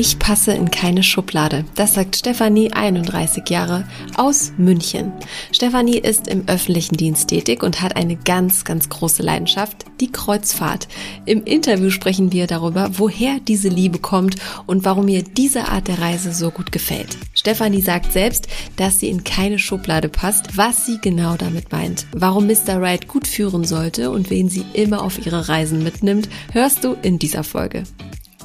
Ich passe in keine Schublade. Das sagt Stefanie, 31 Jahre, aus München. Stefanie ist im öffentlichen Dienst tätig und hat eine ganz, ganz große Leidenschaft, die Kreuzfahrt. Im Interview sprechen wir darüber, woher diese Liebe kommt und warum ihr diese Art der Reise so gut gefällt. Stefanie sagt selbst, dass sie in keine Schublade passt, was sie genau damit meint. Warum Mr. Right gut führen sollte und wen sie immer auf ihre Reisen mitnimmt, hörst du in dieser Folge.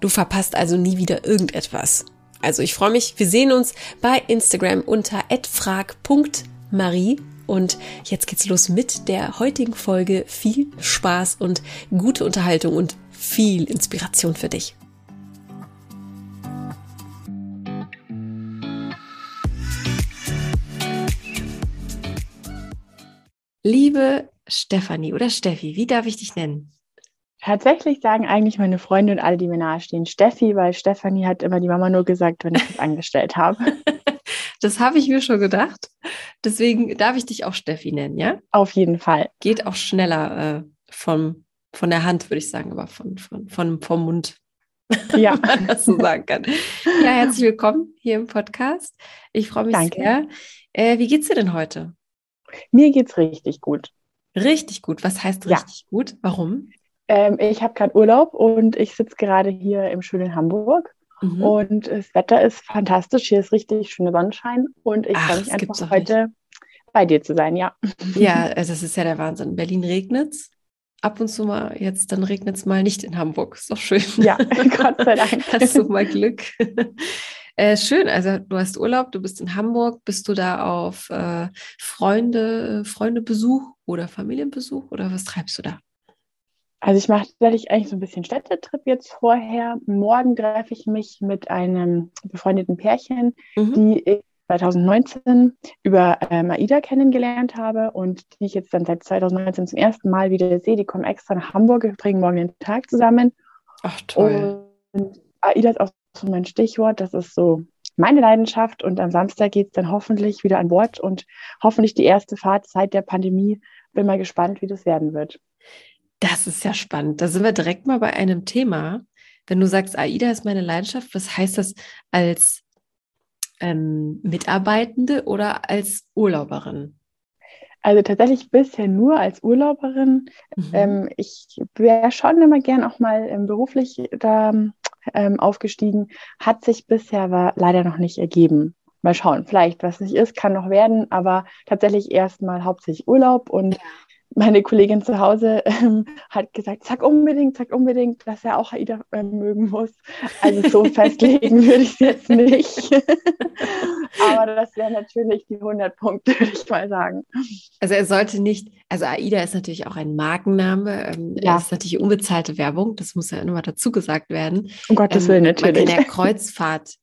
Du verpasst also nie wieder irgendetwas. Also ich freue mich, wir sehen uns bei Instagram unter @frag.marie und jetzt geht's los mit der heutigen Folge. Viel Spaß und gute Unterhaltung und viel Inspiration für dich. Liebe Stefanie oder Steffi, wie darf ich dich nennen? Tatsächlich sagen eigentlich meine Freunde und alle, die mir nahestehen, Steffi, weil Stefanie hat immer die Mama nur gesagt, wenn ich das angestellt habe. Das habe ich mir schon gedacht. Deswegen darf ich dich auch Steffi nennen, ja? Auf jeden Fall. Geht auch schneller äh, vom, von der Hand, würde ich sagen, aber von, von, von, vom Mund. Ja. Wenn man das so sagen kann. Ja, herzlich willkommen hier im Podcast. Ich freue mich Danke. sehr. Äh, wie geht's dir denn heute? Mir geht's richtig gut. Richtig gut. Was heißt richtig ja. gut? Warum? Ähm, ich habe gerade Urlaub und ich sitze gerade hier im schönen Hamburg. Mhm. Und das Wetter ist fantastisch. Hier ist richtig schöner Sonnenschein. Und ich freue mich einfach heute nicht. bei dir zu sein, ja. Ja, also das ist ja der Wahnsinn. In Berlin regnet es. Ab und zu mal, jetzt dann regnet es mal nicht in Hamburg. Ist doch schön. Ja, Gott sei Dank. Hast du mal Glück. Äh, schön, also du hast Urlaub, du bist in Hamburg, bist du da auf äh, Freunde, Freundebesuch oder Familienbesuch oder was treibst du da? Also ich mache tatsächlich eigentlich so ein bisschen Städtetrip jetzt vorher. Morgen treffe ich mich mit einem befreundeten Pärchen, mhm. die ich 2019 über ähm, AIDA kennengelernt habe und die ich jetzt dann seit 2019 zum ersten Mal wieder sehe. Die kommen extra nach Hamburg, wir bringen morgen den Tag zusammen. Ach toll. Und AIDA ist auch so mein Stichwort. Das ist so meine Leidenschaft und am Samstag geht es dann hoffentlich wieder an Bord und hoffentlich die erste Fahrt seit der Pandemie. Bin mal gespannt, wie das werden wird. Das ist ja spannend. Da sind wir direkt mal bei einem Thema. Wenn du sagst, AIDA ist meine Leidenschaft, was heißt das als ähm, Mitarbeitende oder als Urlauberin? Also tatsächlich bisher nur als Urlauberin. Mhm. Ähm, ich wäre schon immer gern auch mal ähm, beruflich da ähm, aufgestiegen, hat sich bisher aber leider noch nicht ergeben. Mal schauen, vielleicht, was nicht ist, kann noch werden, aber tatsächlich erstmal hauptsächlich Urlaub und meine Kollegin zu Hause ähm, hat gesagt, sag unbedingt, sag unbedingt, dass er auch AIDA äh, mögen muss. Also so festlegen würde ich es jetzt nicht. Aber das wäre natürlich die 100 Punkte, würde ich mal sagen. Also er sollte nicht, also AIDA ist natürlich auch ein Markenname. Ähm, ja. ist natürlich unbezahlte Werbung, das muss ja immer dazu gesagt werden. Um Gottes ähm, Willen, natürlich. Man kann ja Kreuzfahrt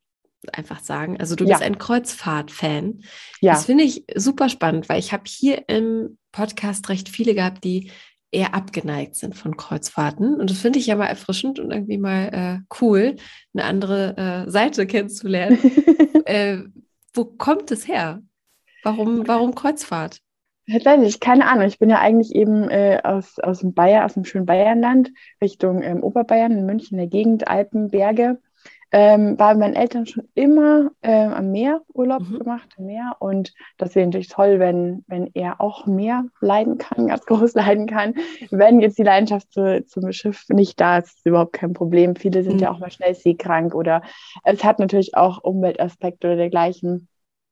einfach sagen. Also du bist ja. ein Kreuzfahrt-Fan. Ja. Das finde ich super spannend, weil ich habe hier im Podcast recht viele gehabt, die eher abgeneigt sind von Kreuzfahrten. Und das finde ich ja mal erfrischend und irgendwie mal äh, cool, eine andere äh, Seite kennenzulernen. äh, wo kommt es her? Warum, warum Kreuzfahrt? Tatsächlich, keine Ahnung. Ich bin ja eigentlich eben äh, aus, aus dem Bayern, aus dem schönen Bayernland, Richtung ähm, Oberbayern, in München, der Gegend, Alpen, Berge ähm, mit meinen Eltern schon immer ähm, am Meer Urlaub mhm. gemacht, am Meer. Und das wäre natürlich toll, wenn, wenn er auch mehr leiden kann, ganz groß leiden kann. Wenn jetzt die Leidenschaft zu, zum Schiff nicht da ist, ist überhaupt kein Problem. Viele sind mhm. ja auch mal schnell seekrank oder es hat natürlich auch Umweltaspekte oder dergleichen.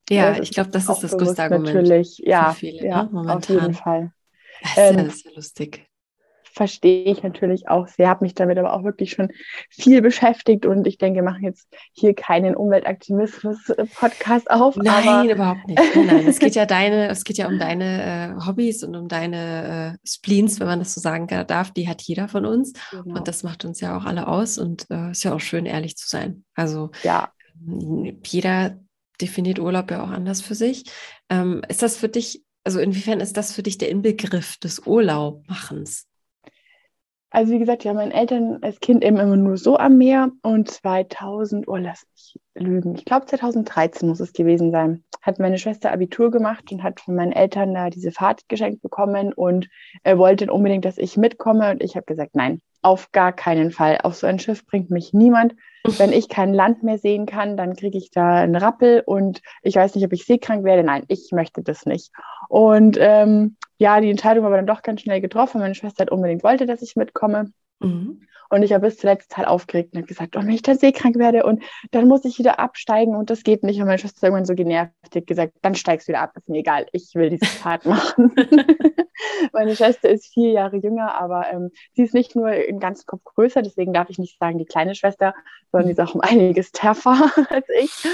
Ja, ich glaube, das ist das größte Argument. Natürlich, ja, viele, ja ne? auf jeden Fall. Das ist, ja, das ist ja lustig. Verstehe ich natürlich auch sehr, habe mich damit aber auch wirklich schon viel beschäftigt und ich denke, wir machen jetzt hier keinen Umweltaktivismus-Podcast auf. Nein, überhaupt nicht. Nein, nein, es geht ja deine, es geht ja um deine äh, Hobbys und um deine äh, Spleens, wenn man das so sagen darf. Die hat jeder von uns genau. und das macht uns ja auch alle aus und äh, ist ja auch schön, ehrlich zu sein. Also ja. jeder definiert Urlaub ja auch anders für sich. Ähm, ist das für dich, also inwiefern ist das für dich der Inbegriff des Urlaubmachens? Also wie gesagt, ja, meine Eltern als Kind eben immer nur so am Meer und 2000, oh lass mich lügen, ich glaube 2013 muss es gewesen sein, hat meine Schwester Abitur gemacht und hat von meinen Eltern da diese Fahrt geschenkt bekommen und er wollte unbedingt, dass ich mitkomme und ich habe gesagt, nein, auf gar keinen Fall. Auf so ein Schiff bringt mich niemand. Wenn ich kein Land mehr sehen kann, dann kriege ich da einen Rappel und ich weiß nicht, ob ich seekrank werde. Nein, ich möchte das nicht. Und ähm, ja, die Entscheidung war aber dann doch ganz schnell getroffen. Meine Schwester hat unbedingt wollte, dass ich mitkomme. Mhm. Und ich war bis zuletzt total aufgeregt und habe gesagt, oh, wenn ich dann seekrank werde und dann muss ich wieder absteigen und das geht nicht. Und meine Schwester irgendwann so genervt, hat gesagt, dann steigst du wieder ab, ist mir egal, ich will diese Fahrt machen. meine Schwester ist vier Jahre jünger, aber ähm, sie ist nicht nur im ganzen Kopf größer, deswegen darf ich nicht sagen die kleine Schwester, sondern die ist auch um einiges terfer als ich.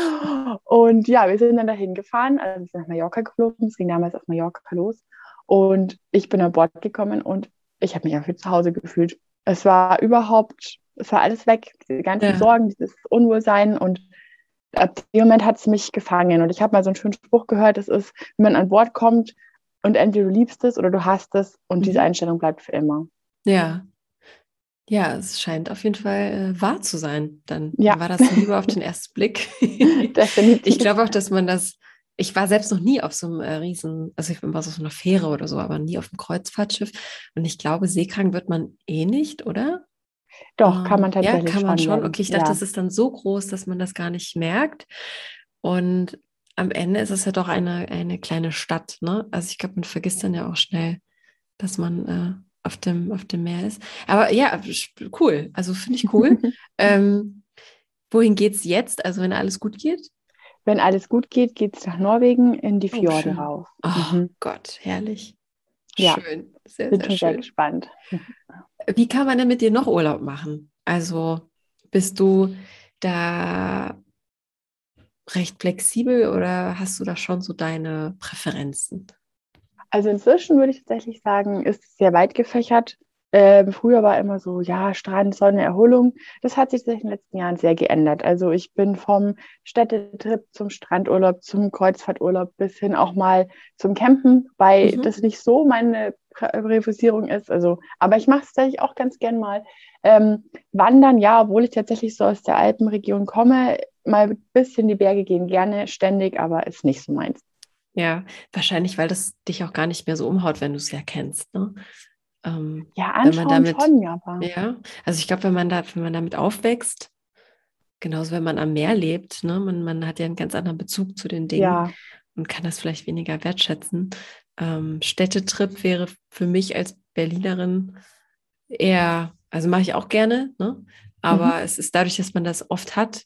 Und ja, wir sind dann dahin gefahren, also wir sind nach Mallorca geflogen, es ging damals auf Mallorca los. Und ich bin an Bord gekommen und ich habe mich einfach zu Hause gefühlt es war überhaupt, es war alles weg, diese ganzen ja. Sorgen, dieses Unwohlsein und ab dem Moment hat es mich gefangen. Und ich habe mal so einen schönen Spruch gehört, das ist, wenn man an Bord kommt und entweder du liebst es oder du hast es und mhm. diese Einstellung bleibt für immer. Ja. Ja, es scheint auf jeden Fall äh, wahr zu sein. Dann ja. war das Liebe auf den ersten Blick. Ich glaube auch, dass man das ich war selbst noch nie auf so einem äh, riesen, also ich war auf so einer Fähre oder so, aber nie auf einem Kreuzfahrtschiff. Und ich glaube, seekrank wird man eh nicht, oder? Doch, kann man tatsächlich. Ja, kann man schon. Okay, ich dachte, ja. das ist dann so groß, dass man das gar nicht merkt. Und am Ende ist es ja doch eine, eine kleine Stadt, ne? Also ich glaube, man vergisst dann ja auch schnell, dass man äh, auf, dem, auf dem Meer ist. Aber ja, cool. Also finde ich cool. ähm, wohin geht es jetzt? Also wenn alles gut geht? Wenn alles gut geht, geht es nach Norwegen in die oh, Fjorde oh, rauf. Oh mhm. Gott, herrlich. Ja, schön. Sehr, bin sehr, schön. sehr gespannt. Wie kann man denn mit dir noch Urlaub machen? Also bist du da recht flexibel oder hast du da schon so deine Präferenzen? Also inzwischen würde ich tatsächlich sagen, ist es sehr weit gefächert. Ähm, früher war immer so, ja, Strand, Sonne, Erholung. Das hat sich in den letzten Jahren sehr geändert. Also ich bin vom Städtetrip zum Strandurlaub, zum Kreuzfahrturlaub bis hin auch mal zum Campen, weil mhm. das nicht so meine Präfisierung ist. Also, aber ich mache es tatsächlich auch ganz gern mal. Ähm, wandern, ja, obwohl ich tatsächlich so aus der Alpenregion komme, mal ein bisschen die Berge gehen gerne ständig, aber ist nicht so meins. Ja, wahrscheinlich, weil das dich auch gar nicht mehr so umhaut, wenn du es ja kennst. Ne? Ähm, ja, anschauen damit, schon, ja. Aber. Ja, also ich glaube, wenn man da, wenn man damit aufwächst, genauso wenn man am Meer lebt, ne, man, man hat ja einen ganz anderen Bezug zu den Dingen ja. und kann das vielleicht weniger wertschätzen. Ähm, Städtetrip wäre für mich als Berlinerin eher, also mache ich auch gerne, ne? aber mhm. es ist dadurch, dass man das oft hat,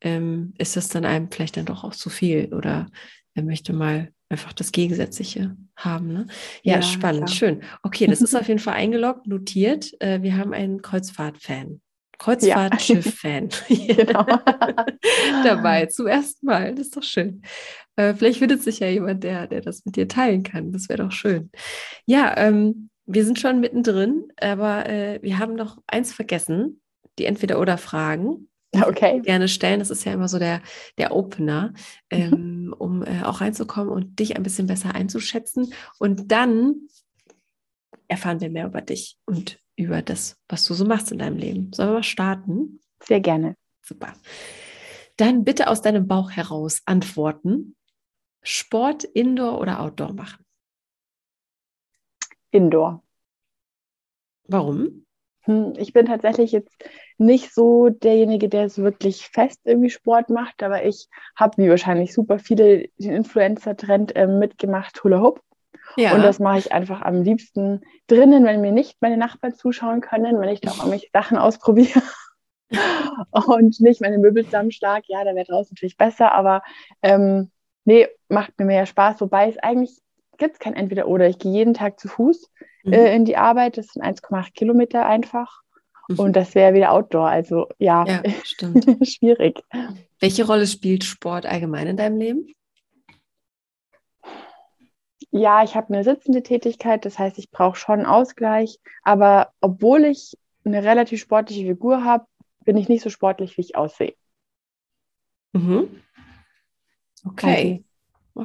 ähm, ist das dann einem vielleicht dann doch auch zu viel oder er möchte mal einfach das Gegensätzliche haben. Ne? Ja, ja spannend, klar. schön. Okay, das ist auf jeden Fall eingeloggt, notiert. Äh, wir haben einen Kreuzfahrt-Fan. Kreuzfahrtschiff-Fan ja. genau. dabei zum ersten Mal. Das ist doch schön. Äh, vielleicht findet sich ja jemand, der, der das mit dir teilen kann. Das wäre doch schön. Ja, ähm, wir sind schon mittendrin, aber äh, wir haben noch eins vergessen: die Entweder-Oder-Fragen. Okay. Gerne stellen. Das ist ja immer so der, der Opener, mhm. Ähm, um äh, auch reinzukommen und dich ein bisschen besser einzuschätzen. Und dann erfahren wir mehr über dich und über das, was du so machst in deinem Leben. Sollen wir mal starten? Sehr gerne. Super. Dann bitte aus deinem Bauch heraus antworten. Sport, Indoor oder Outdoor machen? Indoor. Warum? Hm, ich bin tatsächlich jetzt nicht so derjenige, der es wirklich fest irgendwie Sport macht, aber ich habe wie wahrscheinlich super viele den Influencer-Trend äh, mitgemacht, Hula Hoop. Ja. Und das mache ich einfach am liebsten drinnen, wenn mir nicht meine Nachbarn zuschauen können, wenn ich da auch irgendwelche Sachen ausprobiere und nicht meine Möbel zusammenschlag. Ja, da wäre draußen natürlich besser, aber ähm, nee, macht mir mehr Spaß, wobei es eigentlich gibt es kein Entweder-Oder. Ich gehe jeden Tag zu Fuß Mhm. äh, in die Arbeit. Das sind 1,8 Kilometer einfach. Mhm. Und das wäre wieder Outdoor. Also ja, Ja, stimmt. schwierig. Welche Rolle spielt Sport allgemein in deinem Leben? Ja, ich habe eine sitzende Tätigkeit, das heißt, ich brauche schon Ausgleich. Aber obwohl ich eine relativ sportliche Figur habe, bin ich nicht so sportlich, wie ich aussehe. Mhm. Okay.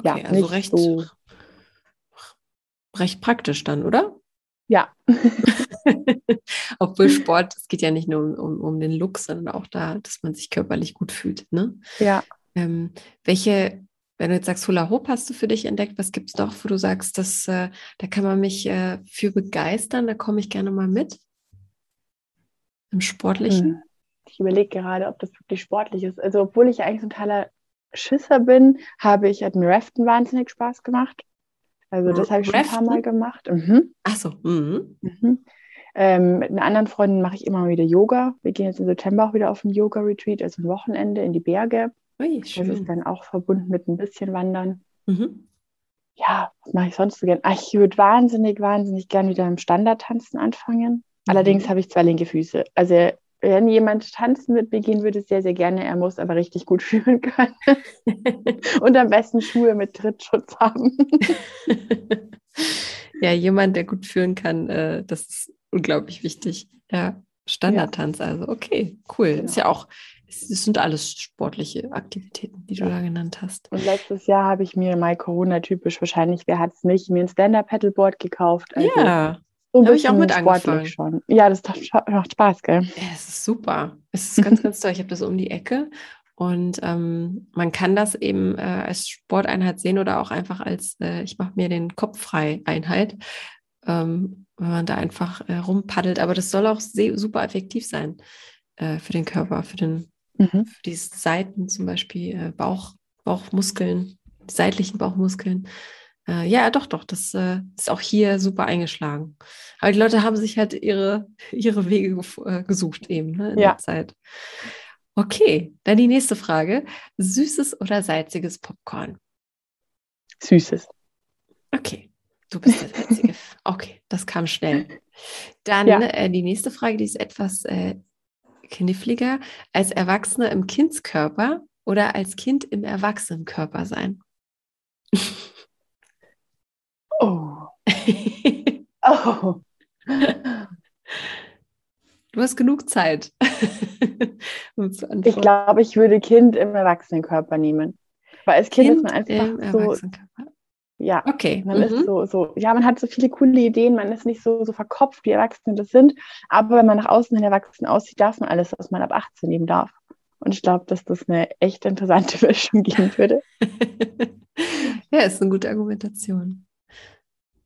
ja, Okay, also nicht recht, so- recht praktisch dann, oder? Ja, Obwohl Sport, es geht ja nicht nur um, um, um den Look, sondern auch da, dass man sich körperlich gut fühlt. Ne? ja. Ähm, welche, wenn du jetzt sagst, Hula Hoop hast du für dich entdeckt, was gibt es noch, wo du sagst, dass, äh, da kann man mich äh, für begeistern, da komme ich gerne mal mit? Im Sportlichen? Hm. Ich überlege gerade, ob das wirklich sportlich ist. Also, obwohl ich eigentlich so ein totaler Schisser bin, habe ich, hat mir Raften wahnsinnig Spaß gemacht. Also, das habe ich schon ein paar? Mal gemacht. Mhm. Ach so, mhm. Mhm. Ähm, mit einer anderen Freundin mache ich immer wieder Yoga. Wir gehen jetzt im September auch wieder auf ein Yoga-Retreat, also ein Wochenende in die Berge. Ui, Das ist schön. dann auch verbunden mit ein bisschen Wandern. Mhm. Ja, was mache ich sonst so gern? Ach, ich würde wahnsinnig, wahnsinnig gern wieder im Standardtanzen anfangen. Allerdings Mhm. habe ich zwei linke Füße. Also wenn jemand tanzen mit mir gehen würde, sehr, sehr gerne. Er muss aber richtig gut fühlen können. Und am besten Schuhe mit Trittschutz haben. ja, jemand, der gut führen kann, äh, das ist unglaublich wichtig. Ja, Standardtanz, also okay, cool. Genau. Ist ja auch, es, sind alles sportliche Aktivitäten, die du da genannt hast. Und letztes Jahr habe ich mir mal Corona-typisch, wahrscheinlich, wer hat es nicht, mir ein Stand-Up-Paddleboard gekauft. Also ja, so ein ich auch mit angefangen. schon. Ja, das macht Spaß, gell? Ja, es ist super. Es ist ganz, ganz toll. Ich habe das um die Ecke und ähm, man kann das eben äh, als Sporteinheit sehen oder auch einfach als, äh, ich mache mir den Kopf frei Einheit, ähm, wenn man da einfach äh, rumpaddelt. Aber das soll auch super effektiv sein äh, für den Körper, für, den, Mhm. für die Seiten zum Beispiel, äh, Bauch, Bauchmuskeln, die seitlichen Bauchmuskeln. Äh, ja, doch, doch, das äh, ist auch hier super eingeschlagen. Aber die Leute haben sich halt ihre, ihre Wege äh, gesucht eben ne, in Ja. der Zeit. Okay, dann die nächste Frage. Süßes oder salziges Popcorn? Süßes. Okay, du bist der Salzige. Okay, das kam schnell. Dann Ja. äh, die nächste Frage, die ist etwas äh, kniffliger. Als Erwachsener im Kindskörper oder als Kind im Erwachsenenkörper sein? Oh. Oh. Du hast genug Zeit. um Ich glaube, ich würde Kind im Erwachsenenkörper nehmen. Weil als Kind, ist man einfach so, Erwachsenenkörper. Ja, Okay. man mhm. ist so, so, ja, man hat so viele coole Ideen, man ist nicht so, so verkopft, wie Erwachsene das sind. Aber wenn man nach außen hin erwachsen aussieht, darf man alles, was man ab 18 eben darf. Und ich glaube, dass das eine echt interessante Mischung geben würde. ja, ist eine gute Argumentation.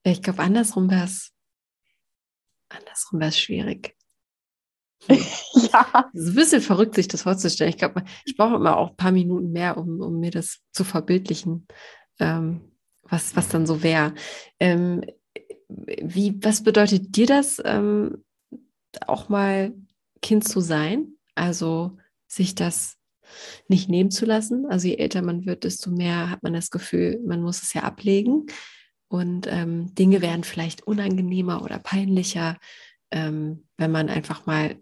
Ich glaube, andersrum wäre es andersrum wäre es schwierig. ja. Es ist ein bisschen verrückt, sich das vorzustellen. Ich glaube, ich brauche immer auch ein paar Minuten mehr, um, um mir das zu verbildlichen, ähm, was, was dann so wäre. Ähm, wie, was bedeutet dir das, ähm, auch mal Kind zu sein? Also sich das nicht nehmen zu lassen. Also je älter man wird, desto mehr hat man das Gefühl, man muss es ja ablegen. Und ähm, Dinge werden vielleicht unangenehmer oder peinlicher, ähm, wenn man einfach mal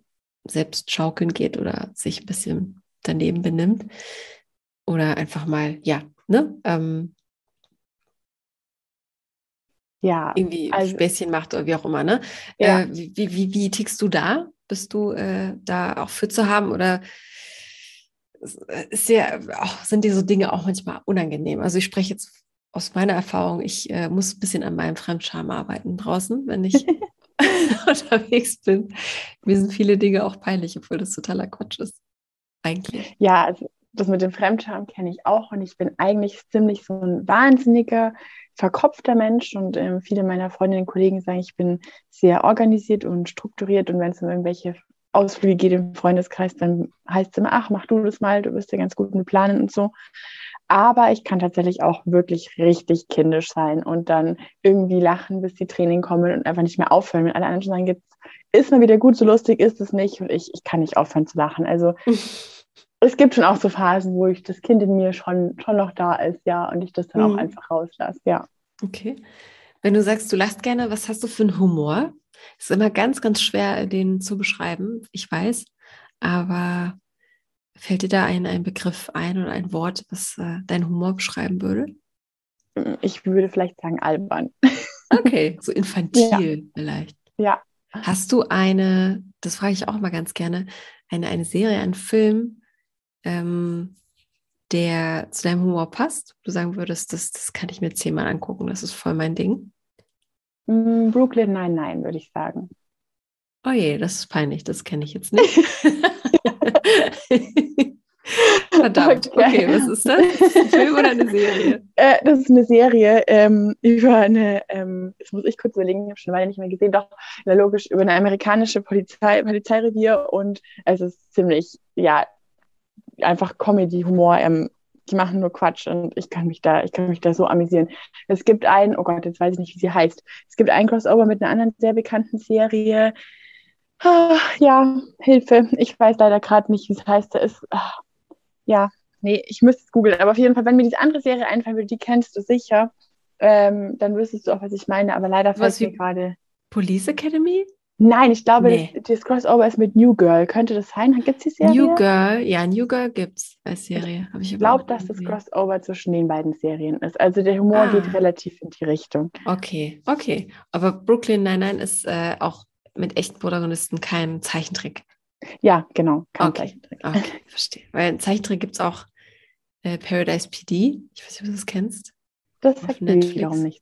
selbst schaukeln geht oder sich ein bisschen daneben benimmt. Oder einfach mal, ja, ne? Ähm, Ja, irgendwie also- Späßchen macht oder wie auch immer, ne? Ja. Äh, wie, wie, wie, tickst du da? Bist du äh, da auch für zu haben oder ist dir, auch, sind dir so Dinge auch manchmal unangenehm? Also ich spreche jetzt aus meiner Erfahrung, ich äh, muss ein bisschen an meinem Fremdscham arbeiten draußen, wenn ich unterwegs bin. Mir sind viele Dinge auch peinlich, obwohl das totaler Quatsch ist. Eigentlich. ja, also das mit dem Fremdscham kenne ich auch und ich bin eigentlich ziemlich so ein wahnsinniger, verkopfter Mensch und ähm, viele meiner Freundinnen und Kollegen sagen, ich bin sehr organisiert und strukturiert und wenn es um irgendwelche Ausflüge geht im Freundeskreis, dann heißt es immer, ach, mach du das mal, du bist ja ganz gut mit Planen und so. Aber ich kann tatsächlich auch wirklich richtig kindisch sein und dann irgendwie lachen, bis die Tränen kommen und einfach nicht mehr aufhören. Wenn alle anderen schon sagen, ist mal wieder gut, so lustig ist es nicht und ich, ich kann nicht aufhören zu lachen. Also es gibt schon auch so Phasen, wo ich das Kind in mir schon, schon noch da ist, ja, und ich das dann Mhm. auch einfach rauslasse, ja. Okay. Wenn du sagst, du lachst gerne, was hast du für einen Humor? Ist immer ganz, ganz schwer, den zu beschreiben, ich weiß. Aber fällt dir da ein, ein Begriff ein oder ein Wort, was äh, deinen Humor beschreiben würde? Ich würde vielleicht sagen albern. Okay, so infantil ja. vielleicht. Ja. Hast du eine, das frage ich auch mal ganz gerne, eine, eine Serie, einen Film, ähm, der zu deinem Humor passt? Du sagen würdest, das, das kann ich mir zehnmal angucken, das ist voll mein Ding. Mm, Brooklyn nein, nein, würde ich sagen. Oh je, das ist peinlich, das kenne ich jetzt nicht. Verdammt, okay. okay. was ist das? Ein Film oder eine Serie? Äh, das ist eine Serie ähm, über eine, ähm, das muss ich kurz überlegen, ich habe schon Weile nicht mehr gesehen, doch logisch, über eine amerikanische Polizei, Polizeirevier und es ist ziemlich, ja, einfach Comedy-Humor. Ähm, die machen nur Quatsch und ich kann mich da, ich kann mich da so amüsieren. Es gibt ein, oh Gott, jetzt weiß ich nicht, wie sie heißt. Es gibt ein Crossover mit einer anderen sehr bekannten Serie. Ah, ja, Hilfe. Ich weiß leider gerade nicht, wie es heißt. Da ist, ah, ja, nee, ich müsste es googeln. Aber auf jeden Fall, wenn mir diese andere Serie einfallen würde, die kennst du sicher, ähm, dann wüsstest du auch, was ich meine. Aber leider fällt mir gerade. Police Academy? Nein, ich glaube, nee. das, das, Crossover ist mit New Girl. Könnte das sein? Gibt es die Serie? New Girl, ja, New Girl gibt es als Serie. ich ich glaube, dass das Crossover zwischen den beiden Serien ist. Also der Humor ah. geht relativ in die Richtung. Okay, okay. Aber Brooklyn Nine-Nine ist äh, auch mit echten Protagonisten kein Zeichentrick. Ja, genau. Kein okay. Zeichentrick. Okay, verstehe. Weil ein Zeichentrick gibt es auch äh, Paradise PD. Ich weiß nicht, ob du das kennst. Das sagt Netflix. wiederum nicht.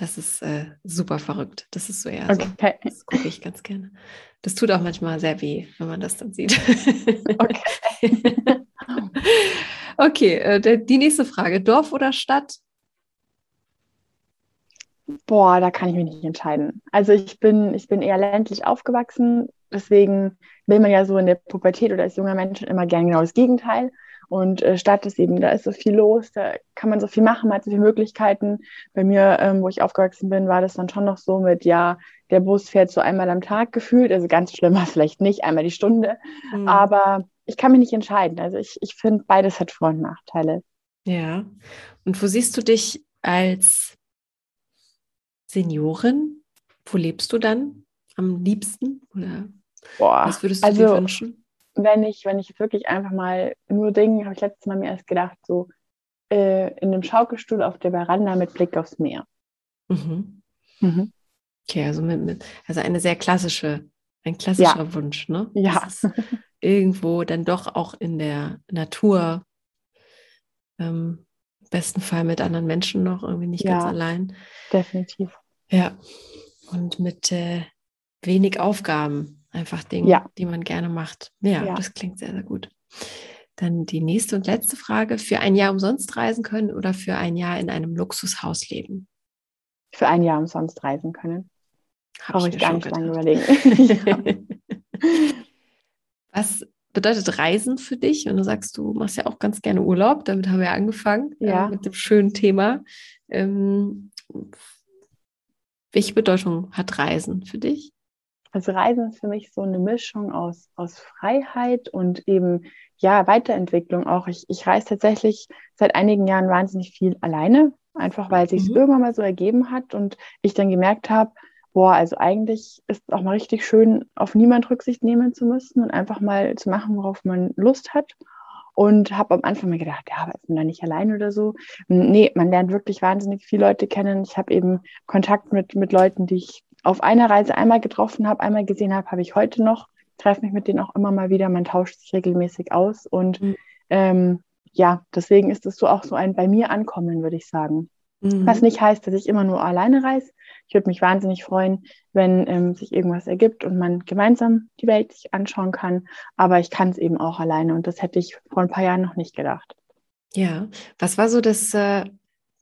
Das ist äh, super verrückt. Das ist so eher okay. so. Das gucke ich ganz gerne. Das tut auch manchmal sehr weh, wenn man das dann sieht. Okay. okay, äh, die nächste Frage. Dorf oder Stadt? Boah, da kann ich mich nicht entscheiden. Also ich bin, ich bin eher ländlich aufgewachsen, deswegen will man ja so in der Pubertät oder als junger Mensch immer gerne genau das Gegenteil. Und äh, Stadt ist eben, da ist so viel los, da kann man so viel machen, man hat so viele Möglichkeiten. Bei mir, ähm, wo ich aufgewachsen bin, war das dann schon noch so mit, ja, der Bus fährt so einmal am Tag gefühlt, also ganz schlimm war vielleicht nicht, einmal die Stunde. Mhm. Aber ich kann mich nicht entscheiden. Also ich, ich finde, beides hat Vor- und Nachteile. Ja. Und wo siehst du dich als Seniorin? Wo lebst du dann am liebsten? Oder Boah, was würdest du also, dir wünschen? Wenn ich, wenn ich wirklich einfach mal nur Dinge, habe ich letztes Mal mir erst gedacht, so äh, in einem Schaukelstuhl auf der Veranda mit Blick aufs Meer. Mhm. Mhm. Okay, also, mit, mit, also eine sehr klassische, ein klassischer ja. Wunsch, ne? Ja. irgendwo dann doch auch in der Natur, ähm, besten Fall mit anderen Menschen noch, irgendwie nicht ja, ganz allein. Definitiv. Ja. Und mit äh, wenig Aufgaben, einfach Dinge, ja. die man gerne macht. Ja, ja, das klingt sehr, sehr gut. Dann die nächste und letzte Frage. Für ein Jahr umsonst reisen können oder für ein Jahr in einem Luxushaus leben? Für ein Jahr umsonst reisen können. Brauche ich, ich gar nicht gedacht. lange überlegen. Was bedeutet Reisen für dich? Wenn du sagst, du machst ja auch ganz gerne Urlaub, damit haben wir ja angefangen äh, ja. Äh, mit dem schönen Thema. Ähm, welche Bedeutung hat Reisen für dich? Also Reisen ist für mich so eine Mischung aus, aus Freiheit und eben ja Weiterentwicklung auch. Ich, ich reise tatsächlich seit einigen Jahren wahnsinnig viel alleine, einfach weil es sich mhm. irgendwann mal so ergeben hat und ich dann gemerkt habe, boah, also eigentlich ist es auch mal richtig schön, auf niemand Rücksicht nehmen zu müssen und einfach mal zu machen, worauf man Lust hat. Und habe am Anfang mir gedacht, ja, aber ist man da nicht allein oder so? Nee, man lernt wirklich wahnsinnig viele Leute kennen. Ich habe eben Kontakt mit, mit Leuten, die ich auf einer Reise einmal getroffen habe, einmal gesehen habe, habe ich heute noch. Treffe mich mit denen auch immer mal wieder. Man tauscht sich regelmäßig aus. Und mhm. ähm, ja, deswegen ist es so auch so ein bei mir ankommen, würde ich sagen. Mhm. Was nicht heißt, dass ich immer nur alleine reise. Ich würde mich wahnsinnig freuen, wenn ähm, sich irgendwas ergibt und man gemeinsam die Welt sich anschauen kann. Aber ich kann es eben auch alleine und das hätte ich vor ein paar Jahren noch nicht gedacht. Ja, was war so das äh,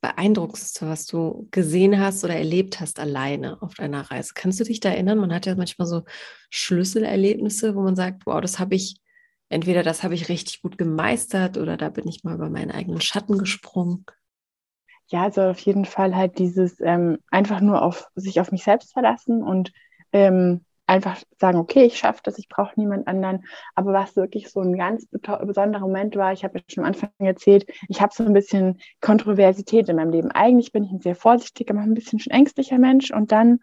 Beeindruckendste, was du gesehen hast oder erlebt hast alleine auf deiner Reise? Kannst du dich da erinnern? Man hat ja manchmal so Schlüsselerlebnisse, wo man sagt, wow, das habe ich, entweder das habe ich richtig gut gemeistert oder da bin ich mal über meinen eigenen Schatten gesprungen. Ja, also auf jeden Fall halt dieses ähm, einfach nur auf sich auf mich selbst verlassen und ähm, einfach sagen, okay, ich schaffe das, ich brauche niemand anderen. Aber was wirklich so ein ganz besonderer Moment war, ich habe ja schon am Anfang erzählt, ich habe so ein bisschen Kontroversität in meinem Leben. Eigentlich bin ich ein sehr vorsichtiger, aber ein bisschen schon ängstlicher Mensch und dann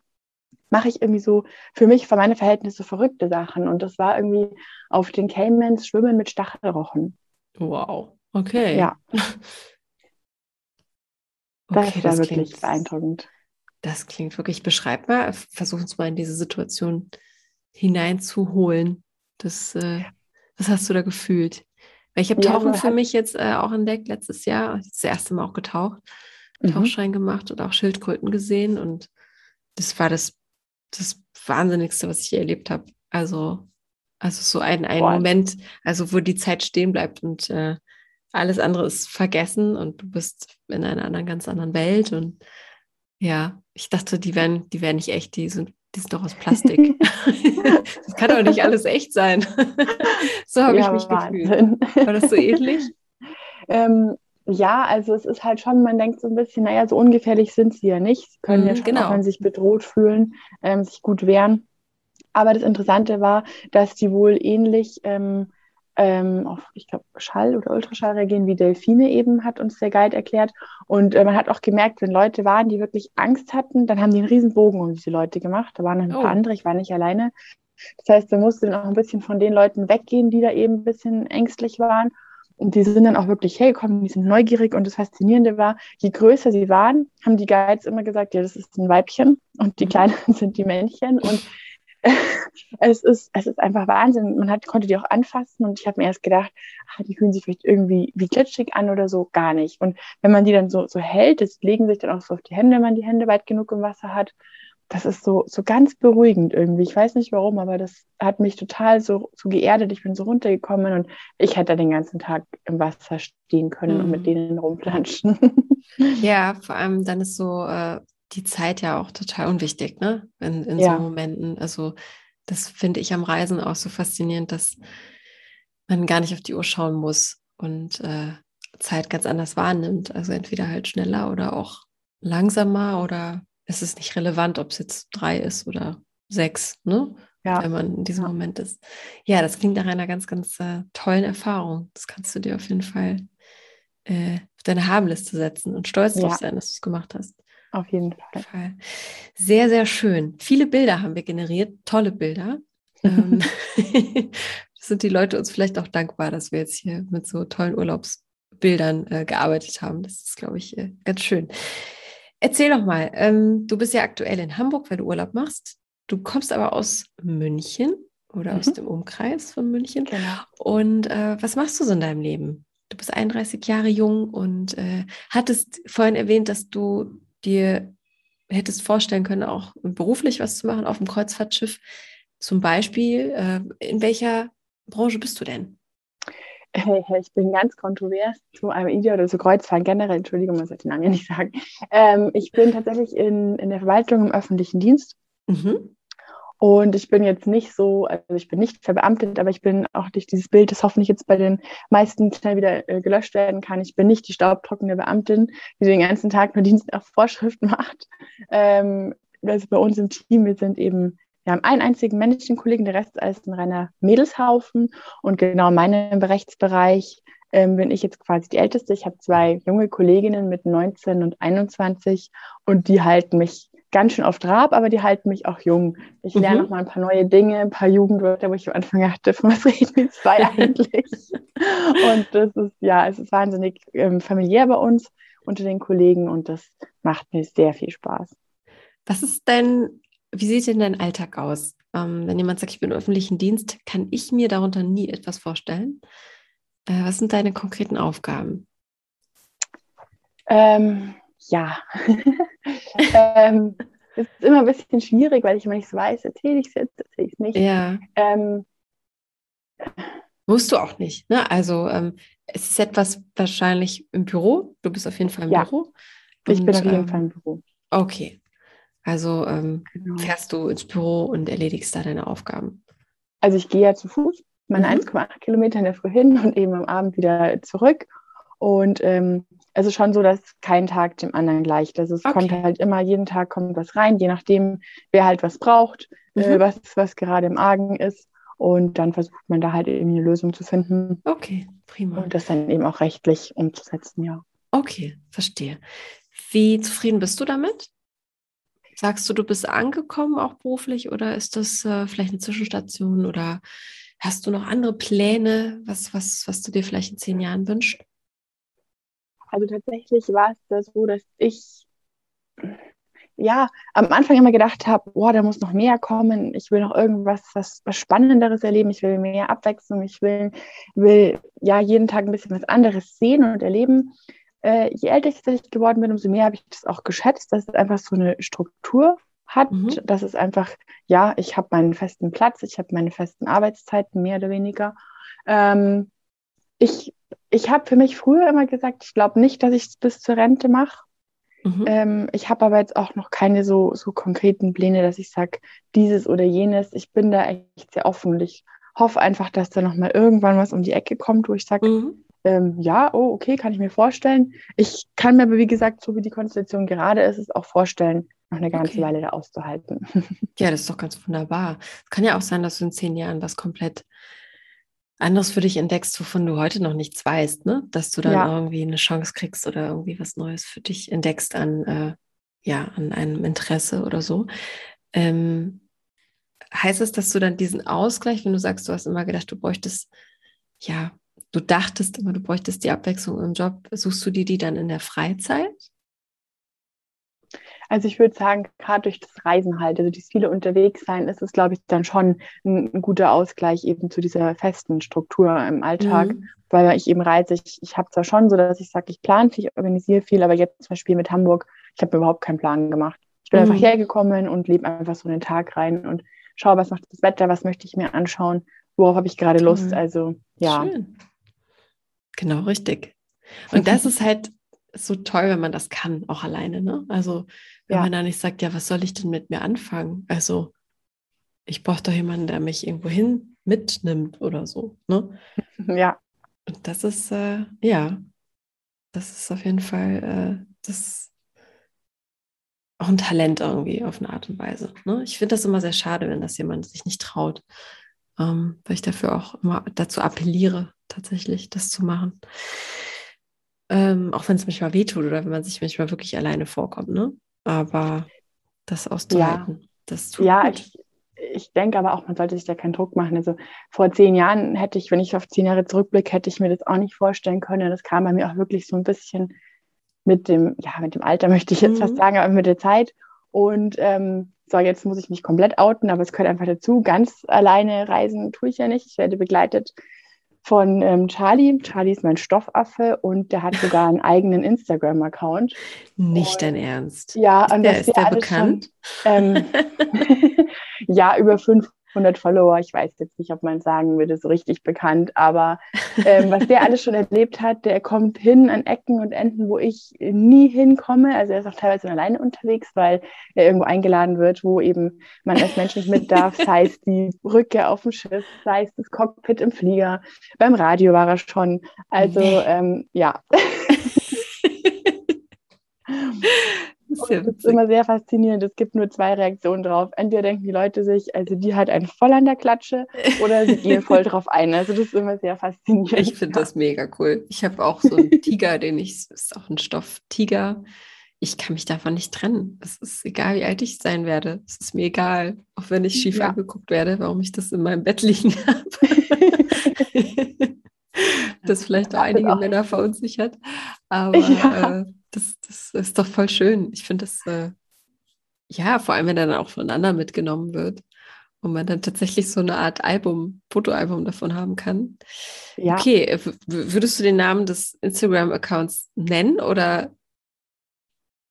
mache ich irgendwie so für mich, für meine Verhältnisse verrückte Sachen. Und das war irgendwie auf den Caymans Schwimmen mit Stachelrochen. Wow, okay. Ja. das okay, war das wirklich klingt, beeindruckend. Das klingt wirklich beschreibbar. Versuch uns mal in diese Situation hineinzuholen. Das, äh, was hast du da gefühlt? Weil ich habe Tauchen ja, für mich jetzt äh, auch entdeckt letztes Jahr. Das erste Mal auch getaucht, mhm. Tauchschein gemacht und auch Schildkröten gesehen. Und das war das, das Wahnsinnigste, was ich je erlebt habe. Also, also so ein, ein Moment, also wo die Zeit stehen bleibt und äh, alles andere ist vergessen und du bist in einer anderen, ganz anderen Welt. Und ja, ich dachte, die wären, die wären nicht echt, die sind, die sind doch aus Plastik. das kann doch nicht alles echt sein. so habe ja, ich mich Wahnsinn. gefühlt. War das so ähnlich? Ähm, ja, also es ist halt schon, man denkt so ein bisschen, naja, so ungefährlich sind sie ja nicht. Sie können mm, ja schon, genau. wenn sie sich bedroht fühlen, ähm, sich gut wehren. Aber das Interessante war, dass die wohl ähnlich ähm, ähm, auf, ich glaube, Schall- oder Ultraschall reagieren, wie Delfine eben, hat uns der Guide erklärt. Und äh, man hat auch gemerkt, wenn Leute waren, die wirklich Angst hatten, dann haben die einen riesen Bogen um diese Leute gemacht. Da waren noch ein oh. paar andere, ich war nicht alleine. Das heißt, man musste dann auch ein bisschen von den Leuten weggehen, die da eben ein bisschen ängstlich waren. Und die sind dann auch wirklich hergekommen, die sind neugierig. Und das Faszinierende war, je größer sie waren, haben die Guides immer gesagt, ja, das ist ein Weibchen und die mhm. Kleineren sind die Männchen. Und es, ist, es ist einfach Wahnsinn. Man hat, konnte die auch anfassen und ich habe mir erst gedacht, ah, die fühlen sich vielleicht irgendwie wie glitschig an oder so. Gar nicht. Und wenn man die dann so, so hält, das legen sich dann auch so auf die Hände, wenn man die Hände weit genug im Wasser hat. Das ist so, so ganz beruhigend irgendwie. Ich weiß nicht warum, aber das hat mich total so, so geerdet. Ich bin so runtergekommen und ich hätte den ganzen Tag im Wasser stehen können mhm. und mit mhm. denen rumplanschen. Ja, vor allem dann ist so, äh, die Zeit ja auch total unwichtig, ne? In, in ja. so Momenten. Also das finde ich am Reisen auch so faszinierend, dass man gar nicht auf die Uhr schauen muss und äh, Zeit ganz anders wahrnimmt. Also entweder halt schneller oder auch langsamer oder es ist nicht relevant, ob es jetzt drei ist oder sechs, ne? Ja. Wenn man in diesem ja. Moment ist. Ja, das klingt nach einer ganz, ganz äh, tollen Erfahrung. Das kannst du dir auf jeden Fall äh, auf deine Harmliste setzen und stolz ja. darauf sein, dass du es gemacht hast. Auf jeden Fall. Sehr, sehr schön. Viele Bilder haben wir generiert, tolle Bilder. Ähm, sind die Leute uns vielleicht auch dankbar, dass wir jetzt hier mit so tollen Urlaubsbildern äh, gearbeitet haben. Das ist, glaube ich, äh, ganz schön. Erzähl doch mal, ähm, du bist ja aktuell in Hamburg, weil du Urlaub machst. Du kommst aber aus München oder mhm. aus dem Umkreis von München. Genau. Und äh, was machst du so in deinem Leben? Du bist 31 Jahre jung und äh, hattest vorhin erwähnt, dass du dir hättest vorstellen können, auch beruflich was zu machen auf dem Kreuzfahrtschiff. Zum Beispiel, äh, in welcher Branche bist du denn? Ich bin ganz kontrovers zu einem Idee oder zu Kreuzfahren generell. Entschuldigung, man sollte den Namen ja nicht sagen. Ähm, ich bin tatsächlich in, in der Verwaltung im öffentlichen Dienst. Mhm. Und ich bin jetzt nicht so, also ich bin nicht verbeamtet, aber ich bin auch nicht dieses Bild, das hoffentlich jetzt bei den meisten schnell wieder äh, gelöscht werden kann. Ich bin nicht die staubtrockene Beamtin, die den ganzen Tag nur Dienst nach Vorschriften macht. Ähm, also bei uns im Team, wir sind eben, wir haben einen einzigen männlichen Kollegen, der Rest ist ein reiner Mädelshaufen. Und genau in meinem Rechtsbereich ähm, bin ich jetzt quasi die Älteste. Ich habe zwei junge Kolleginnen mit 19 und 21 und die halten mich ganz schön auf Trab, aber die halten mich auch jung. Ich lerne mhm. noch mal ein paar neue Dinge, ein paar Jugendwörter, wo ich am Anfang dachte, von was reden wir zwei eigentlich? und das ist, ja, es ist wahnsinnig ähm, familiär bei uns unter den Kollegen und das macht mir sehr viel Spaß. Was ist denn, wie sieht denn dein Alltag aus? Ähm, wenn jemand sagt, ich bin im öffentlichen Dienst, kann ich mir darunter nie etwas vorstellen. Äh, was sind deine konkreten Aufgaben? Ähm, ja, ähm, es ist immer ein bisschen schwierig, weil ich immer nicht weiß, erzähle ich es jetzt, erzähle ich es nicht. Ja. Ähm, Musst du auch nicht. Ne? Also ähm, es ist etwas wahrscheinlich im Büro. Du bist auf jeden Fall im ja, Büro. ich bin auf jeden ähm, Fall im Büro. Okay. Also ähm, genau. fährst du ins Büro und erledigst da deine Aufgaben. Also ich gehe ja zu Fuß, meine mhm. 1,8 Kilometer in der Früh hin und eben am Abend wieder zurück. Und ähm, es ist schon so, dass kein Tag dem anderen gleicht. Also es okay. kommt halt immer, jeden Tag kommt was rein, je nachdem, wer halt was braucht, äh, mhm. äh, was, was gerade im Argen ist. Und dann versucht man da halt eben eine Lösung zu finden. Okay, prima. Und das dann eben auch rechtlich umzusetzen, ja. Okay, verstehe. Wie zufrieden bist du damit? Sagst du, du bist angekommen auch beruflich oder ist das äh, vielleicht eine Zwischenstation oder hast du noch andere Pläne, was, was, was du dir vielleicht in zehn Jahren wünschst? Also tatsächlich war es da so, dass ich ja am Anfang immer gedacht habe, boah, da muss noch mehr kommen. Ich will noch irgendwas was, was Spannenderes erleben. Ich will mehr Abwechslung. Ich will, will ja jeden Tag ein bisschen was anderes sehen und erleben äh, je älter ich geworden bin, umso mehr habe ich das auch geschätzt, dass es einfach so eine Struktur hat. Mhm. Dass es einfach, ja, ich habe meinen festen Platz, ich habe meine festen Arbeitszeiten, mehr oder weniger. Ähm, ich ich habe für mich früher immer gesagt, ich glaube nicht, dass ich es bis zur Rente mache. Mhm. Ähm, ich habe aber jetzt auch noch keine so, so konkreten Pläne, dass ich sage, dieses oder jenes. Ich bin da echt sehr offen und ich hoffe einfach, dass da noch mal irgendwann was um die Ecke kommt, wo ich sage, mhm ähm, ja, oh, okay, kann ich mir vorstellen. Ich kann mir aber, wie gesagt, so wie die Konstellation gerade ist, es auch vorstellen, noch eine ganze okay. Weile da auszuhalten. Ja, das ist doch ganz wunderbar. Es kann ja auch sein, dass du in zehn Jahren was komplett anderes für dich entdeckst, wovon du heute noch nichts weißt, ne? Dass du dann ja. irgendwie eine Chance kriegst oder irgendwie was Neues für dich entdeckst an, äh, ja, an einem Interesse oder so. Ähm, heißt es, dass du dann diesen Ausgleich, wenn du sagst, du hast immer gedacht, du bräuchtest ja du dachtest immer, du bräuchtest die Abwechslung im Job, suchst du dir die dann in der Freizeit? Also ich würde sagen, gerade durch das Reisen halt, also dieses viele unterwegs sein, ist es, glaube ich, dann schon ein, ein, guter Ausgleich eben zu dieser festen Struktur im Alltag, mhm. weil ich eben reise. Ich, ich habe zwar schon so, dass ich sage, ich plane viel, ich organisiere viel, aber jetzt zum Beispiel mit Hamburg, ich habe überhaupt keinen Plan gemacht. Ich bin mhm. einfach hergekommen und lebe einfach so einen Tag rein und schaue, was macht das Wetter, was möchte ich mir anschauen, worauf habe ich gerade Lust. Mhm. Also ja. Schön. Genau, richtig. Und das ist halt so toll, wenn man das kann, auch alleine. Ne? Also, wenn ja. man da nicht sagt, ja, was soll ich denn mit mir anfangen? Also, ich brauche doch jemanden, der mich irgendwo hin mitnimmt oder so. Ne? Ja. Und das ist, äh, ja, das ist auf jeden Fall, äh, das auch ein Talent irgendwie auf eine Art und Weise. Ne? Ich finde das immer sehr schade, wenn das jemand sich nicht traut, ähm, weil ich dafür auch immer dazu appelliere, tatsächlich, das zu machen. Ähm, auch wenn es manchmal wehtut oder wenn man sich manchmal wirklich alleine vorkommt, ne? Aber das auszuhalten, ja. das tut Ja, gut. ich, ich denke aber auch, man sollte sich da keinen Druck machen. Also vor zehn Jahren hätte ich, wenn ich auf zehn Jahre zurückblicke, hätte ich mir das auch nicht vorstellen können. Das kam bei mir auch wirklich so ein bisschen mit dem, ja, mit dem Alter möchte ich jetzt mhm. fast sagen, aber mit der Zeit. Und ähm, so, jetzt muss ich mich komplett outen, aber es gehört einfach dazu. Ganz alleine reisen tue ich ja nicht. Ich werde begleitet von ähm, Charlie. Charlie ist mein Stoffaffe und der hat sogar einen eigenen Instagram-Account. Nicht dein Ernst. Ja, und der, ist der bekannt? Schon, ähm, ja, über 500 100 Follower. Ich weiß jetzt nicht, ob man sagen würde, so richtig bekannt, aber ähm, was der alles schon erlebt hat, der kommt hin an Ecken und Enden, wo ich nie hinkomme. Also er ist auch teilweise alleine unterwegs, weil er irgendwo eingeladen wird, wo eben man als Mensch nicht mit darf, sei es die Brücke auf dem Schiff, sei es das Cockpit im Flieger. Beim Radio war er schon. Also ähm, ja. Das ist, ja das ist immer sehr faszinierend. Es gibt nur zwei Reaktionen drauf. Entweder denken die Leute sich, also die hat einen voll an der Klatsche oder sie gehen voll drauf ein. Also das ist immer sehr faszinierend. Ich finde das mega cool. Ich habe auch so einen Tiger, den ich, das ist auch ein Stofftiger. Ich kann mich davon nicht trennen. Es ist egal, wie alt ich sein werde. Es ist mir egal, auch wenn ich schief ja. angeguckt werde, warum ich das in meinem Bett liegen habe. das vielleicht auch einige auch Männer verunsichert. Aber ja. äh, das, das ist doch voll schön. Ich finde das, äh, ja, vor allem, wenn er dann auch von anderen mitgenommen wird und man dann tatsächlich so eine Art Album, Fotoalbum davon haben kann. Ja. Okay, würdest du den Namen des Instagram-Accounts nennen oder?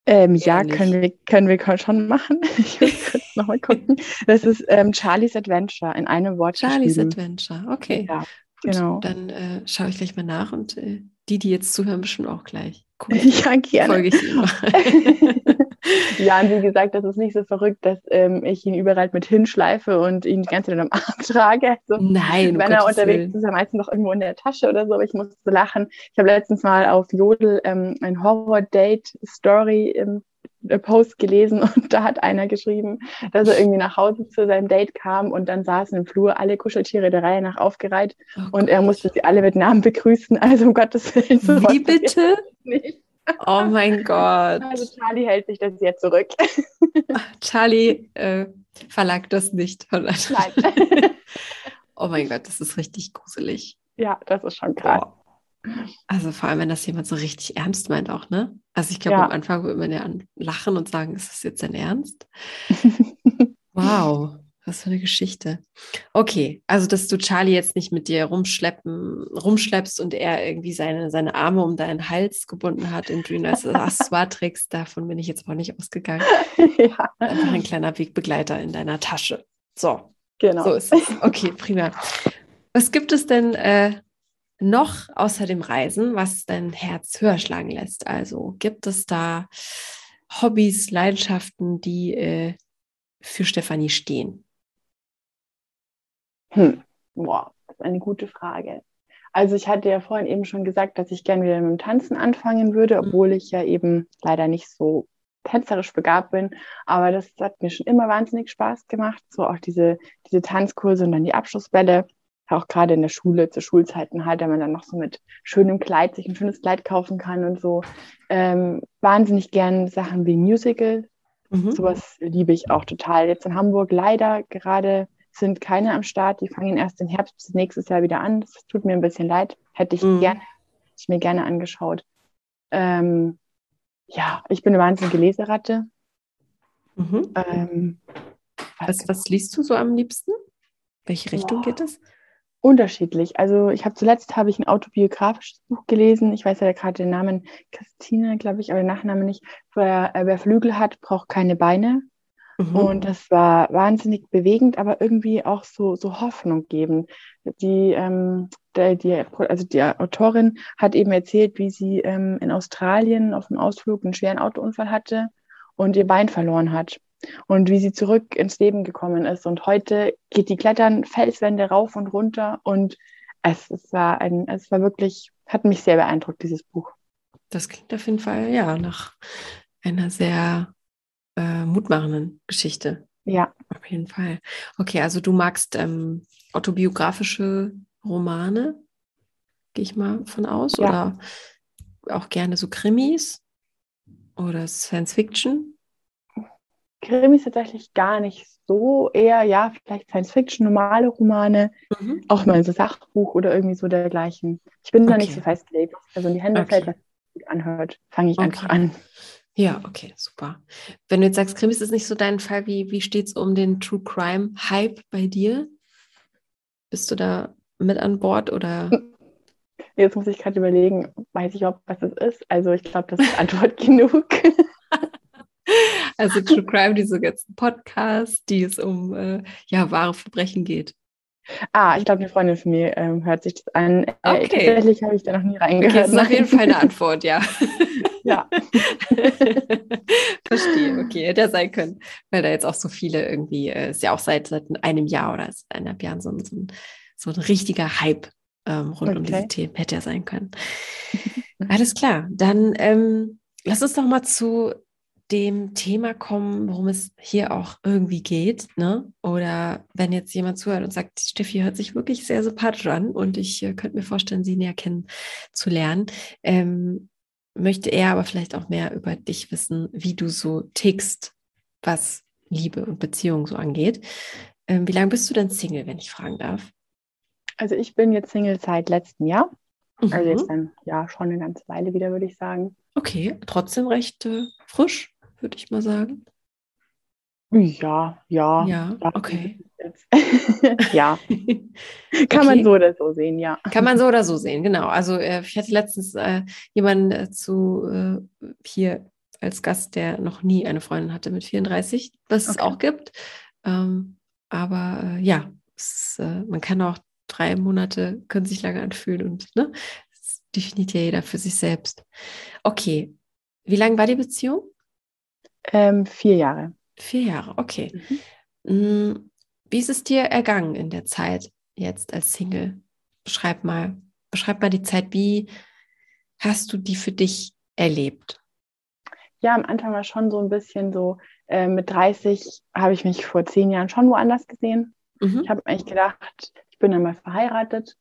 Ähm, ja, können wir, können wir schon machen. Ich muss kurz nochmal gucken. Das ist ähm, Charlie's Adventure in einem Wort. Charlie's Adventure, okay. Ja, genau. Dann äh, schaue ich gleich mal nach und äh, die, die jetzt zuhören, bestimmt auch gleich. Cool. Ja, gerne. Folge ich ihm Ja, und wie gesagt, das ist nicht so verrückt, dass ähm, ich ihn überall mit hinschleife und ihn die ganze Zeit am Arm trage. Also, Nein, wenn er unterwegs Willen. ist, ist er meistens noch irgendwo in der Tasche oder so. Aber ich musste so lachen. Ich habe letztens mal auf Jodel ähm, ein Horror-Date-Story im äh, Post gelesen und da hat einer geschrieben, dass er irgendwie nach Hause zu seinem Date kam und dann saßen im Flur alle Kuscheltiere der Reihe nach aufgereiht oh und er musste sie alle mit Namen begrüßen. Also um Gottes Willen. So Wie bitte? Nicht. Oh mein Gott. Also Charlie hält sich das jetzt zurück. Charlie äh, verlangt das nicht. Nein. oh mein Gott, das ist richtig gruselig. Ja, das ist schon krass. Oh. Also vor allem, wenn das jemand so richtig ernst meint auch, ne? Also ich glaube, ja. am Anfang würde man ja lachen und sagen, ist das jetzt dein Ernst? wow, was für eine Geschichte. Okay, also dass du Charlie jetzt nicht mit dir rumschleppen, rumschleppst und er irgendwie seine, seine Arme um deinen Hals gebunden hat in Dream als Accessoire trägst, davon bin ich jetzt auch nicht ausgegangen. ja. Einfach ein kleiner Wegbegleiter in deiner Tasche. So. Genau. So ist es. Okay, prima. Was gibt es denn äh, noch außer dem Reisen, was dein Herz höher schlagen lässt? Also gibt es da Hobbys, Leidenschaften, die äh, für Stefanie stehen? Hm. Boah, das ist eine gute Frage. Also ich hatte ja vorhin eben schon gesagt, dass ich gerne wieder mit dem Tanzen anfangen würde, mhm. obwohl ich ja eben leider nicht so tänzerisch begabt bin. Aber das hat mir schon immer wahnsinnig Spaß gemacht. So auch diese, diese Tanzkurse und dann die Abschlussbälle auch gerade in der Schule, zu Schulzeiten halt, wenn man dann noch so mit schönem Kleid sich ein schönes Kleid kaufen kann und so. Ähm, wahnsinnig gern Sachen wie Musical. Mhm. Sowas liebe ich auch total. Jetzt in Hamburg leider gerade sind keine am Start. Die fangen erst im Herbst bis nächstes Jahr wieder an. Das tut mir ein bisschen leid. Hätte ich mhm. gerne, ich mir gerne angeschaut. Ähm, ja, ich bin eine wahnsinnige Leseratte. Mhm. Ähm, was, was liest du so am liebsten? Welche Richtung Boah. geht es? Unterschiedlich. Also ich habe zuletzt habe ich ein autobiografisches Buch gelesen. Ich weiß ja gerade den Namen Christine, glaube ich, aber den Nachnamen nicht. Wer, äh, wer Flügel hat, braucht keine Beine. Mhm. Und das war wahnsinnig bewegend, aber irgendwie auch so, so Hoffnung gebend. Die, ähm, der, die, also die Autorin hat eben erzählt, wie sie ähm, in Australien auf dem Ausflug einen schweren Autounfall hatte und ihr Bein verloren hat und wie sie zurück ins Leben gekommen ist. Und heute geht die Klettern Felswände rauf und runter und es, es war ein, es war wirklich, hat mich sehr beeindruckt, dieses Buch. Das klingt auf jeden Fall ja nach einer sehr äh, mutmachenden Geschichte. Ja. Auf jeden Fall. Okay, also du magst ähm, autobiografische Romane, gehe ich mal von aus, ja. oder auch gerne so Krimis oder Science Fiction? Krimis tatsächlich gar nicht so, eher ja, vielleicht Science-Fiction, normale Romane, mhm. auch mal so Sachbuch oder irgendwie so dergleichen. Ich bin okay. da nicht so festgelegt. Also in die Hände okay. fällt, was gut anhört, fange ich okay. einfach an. Ja, okay, super. Wenn du jetzt sagst, Krimis ist nicht so dein Fall, wie, wie steht es um den True Crime Hype bei dir? Bist du da mit an Bord oder? Jetzt muss ich gerade überlegen, weiß ich überhaupt, was das ist. Also ich glaube, das ist Antwort genug. Also True Crime, diese ganzen Podcasts, die es um äh, ja, wahre Verbrechen geht. Ah, ich glaube, eine Freundin von mir ähm, hört sich das an. Äh, okay. tatsächlich habe ich da noch nie reingehört. Okay, das ist auf jeden Fall eine Antwort, ja. ja. Verstehe, okay, hätte ja sein können. Weil da jetzt auch so viele irgendwie, äh, ist ja auch seit, seit einem Jahr oder seit eineinhalb Jahren so, so, ein, so ein richtiger Hype ähm, rund okay. um diese Themen. Hätte ja sein können. Alles klar, dann ähm, lass uns doch mal zu dem Thema kommen, worum es hier auch irgendwie geht. Ne? Oder wenn jetzt jemand zuhört und sagt, Steffi hört sich wirklich sehr sympathisch an und ich äh, könnte mir vorstellen, sie näher kennenzulernen, ähm, möchte er aber vielleicht auch mehr über dich wissen, wie du so tickst, was Liebe und Beziehung so angeht. Ähm, wie lange bist du denn Single, wenn ich fragen darf? Also ich bin jetzt Single seit letztem Jahr. Mhm. Also jetzt dann ja schon eine ganze Weile wieder, würde ich sagen. Okay, trotzdem recht äh, frisch würde ich mal sagen. Ja, ja. Ja, okay. ja. Kann okay. man so oder so sehen, ja. Kann man so oder so sehen, genau. Also äh, ich hatte letztens äh, jemanden äh, zu äh, hier als Gast, der noch nie eine Freundin hatte mit 34, was okay. es auch gibt. Ähm, aber äh, ja, es, äh, man kann auch drei Monate, können sich lange anfühlen und ne, das definiert ja jeder für sich selbst. Okay, wie lange war die Beziehung? Ähm, vier Jahre. Vier Jahre, okay. Mhm. Wie ist es dir ergangen in der Zeit jetzt als Single? Beschreib mal, beschreib mal die Zeit. Wie hast du die für dich erlebt? Ja, am Anfang war schon so ein bisschen so, äh, mit 30 habe ich mich vor zehn Jahren schon woanders gesehen. Mhm. Ich habe eigentlich gedacht, ich bin einmal verheiratet.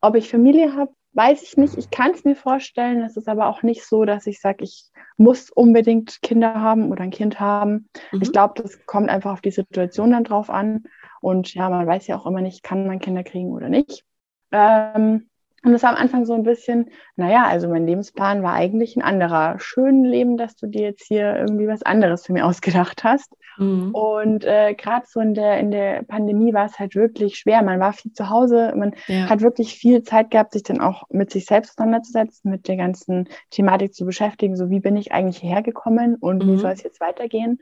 Ob ich Familie habe, weiß ich nicht. Ich kann es mir vorstellen. Es ist aber auch nicht so, dass ich sage, ich muss unbedingt Kinder haben oder ein Kind haben. Mhm. Ich glaube, das kommt einfach auf die Situation dann drauf an. Und ja, man weiß ja auch immer nicht, kann man Kinder kriegen oder nicht. Ähm, und das war am Anfang so ein bisschen, naja, also mein Lebensplan war eigentlich ein anderer. Schön Leben, dass du dir jetzt hier irgendwie was anderes für mich ausgedacht hast. Mhm. Und äh, gerade so in der, in der Pandemie war es halt wirklich schwer. Man war viel zu Hause, man ja. hat wirklich viel Zeit gehabt, sich dann auch mit sich selbst auseinanderzusetzen, mit der ganzen Thematik zu beschäftigen. So, wie bin ich eigentlich hergekommen und mhm. wie soll es jetzt weitergehen?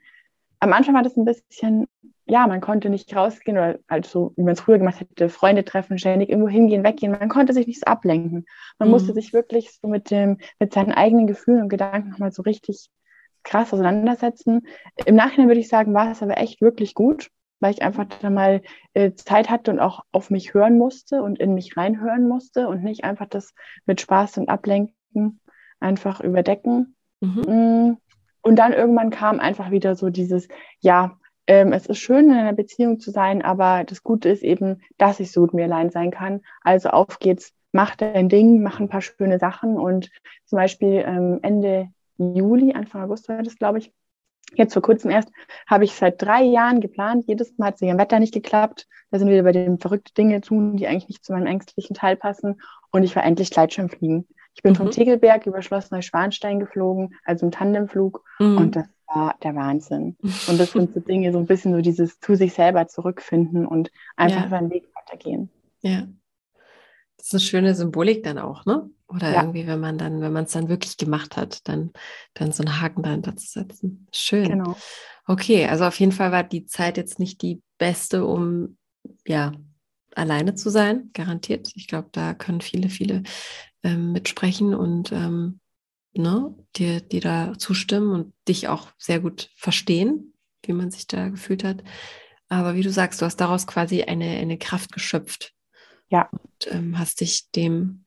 Am Anfang war das ein bisschen ja, man konnte nicht rausgehen oder also, wie man es früher gemacht hätte, Freunde treffen, ständig irgendwo hingehen, weggehen. Man konnte sich nicht so ablenken. Man mhm. musste sich wirklich so mit dem, mit seinen eigenen Gefühlen und Gedanken nochmal so richtig krass auseinandersetzen. Im Nachhinein würde ich sagen, war es aber echt wirklich gut, weil ich einfach da mal äh, Zeit hatte und auch auf mich hören musste und in mich reinhören musste und nicht einfach das mit Spaß und Ablenken einfach überdecken. Mhm. Mm. Und dann irgendwann kam einfach wieder so dieses, ja, ähm, es ist schön, in einer Beziehung zu sein, aber das Gute ist eben, dass ich so mit mir allein sein kann. Also auf geht's, mach dein Ding, mach ein paar schöne Sachen und zum Beispiel ähm, Ende Juli, Anfang August war das, glaube ich, jetzt vor kurzem erst, habe ich seit drei Jahren geplant. Jedes Mal hat es wegen Wetter nicht geklappt. Da sind wir bei den verrückten Dinge tun, die eigentlich nicht zu meinem ängstlichen Teil passen. Und ich war endlich Gleitschirmfliegen. Ich bin mhm. vom Tegelberg über Schloss Neuschwanstein geflogen, also im Tandemflug. Mhm. Und das war der Wahnsinn. Und das sind so Dinge, so ein bisschen so dieses zu sich selber zurückfinden und einfach ja. seinen Weg weitergehen. Ja. Das ist eine schöne Symbolik dann auch, ne? Oder ja. irgendwie, wenn man dann, wenn man es dann wirklich gemacht hat, dann, dann so einen Haken dahinter zu setzen. Schön. Genau. Okay, also auf jeden Fall war die Zeit jetzt nicht die beste, um ja alleine zu sein, garantiert. Ich glaube, da können viele, viele ähm, mitsprechen und ähm, ne, dir, die da zustimmen und dich auch sehr gut verstehen, wie man sich da gefühlt hat. Aber wie du sagst, du hast daraus quasi eine, eine Kraft geschöpft. Ja. Und ähm, hast dich dem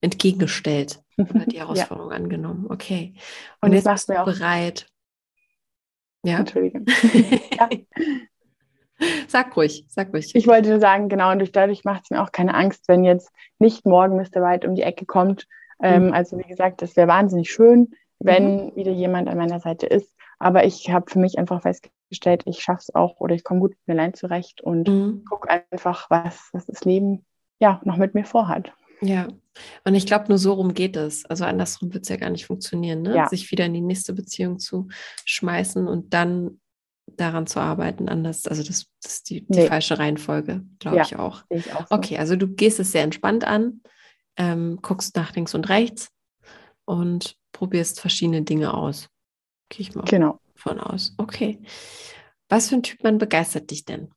entgegengestellt oder die Herausforderung ja. angenommen. Okay. Und, und jetzt bist du auch bereit. Ja. Entschuldigung. ja. Sag ruhig, sag ruhig. Ich wollte nur sagen, genau, und dadurch macht es mir auch keine Angst, wenn jetzt nicht morgen Mr. White um die Ecke kommt ähm, mhm. Also wie gesagt, das wäre wahnsinnig schön, wenn mhm. wieder jemand an meiner Seite ist. Aber ich habe für mich einfach festgestellt, ich schaffe es auch oder ich komme gut mit mir allein zurecht und mhm. gucke einfach, was, was das Leben ja noch mit mir vorhat. Ja, und ich glaube, nur so rum geht es. Also andersrum wird es ja gar nicht funktionieren, ne? Ja. sich wieder in die nächste Beziehung zu schmeißen und dann daran zu arbeiten, anders. Also das, das ist die, die nee. falsche Reihenfolge, glaube ja, ich auch. Ich auch so. Okay, also du gehst es sehr entspannt an ähm, guckst nach links und rechts und probierst verschiedene Dinge aus. Gehe ich mal genau. von aus. Okay. Was für ein Typ Mann begeistert dich denn?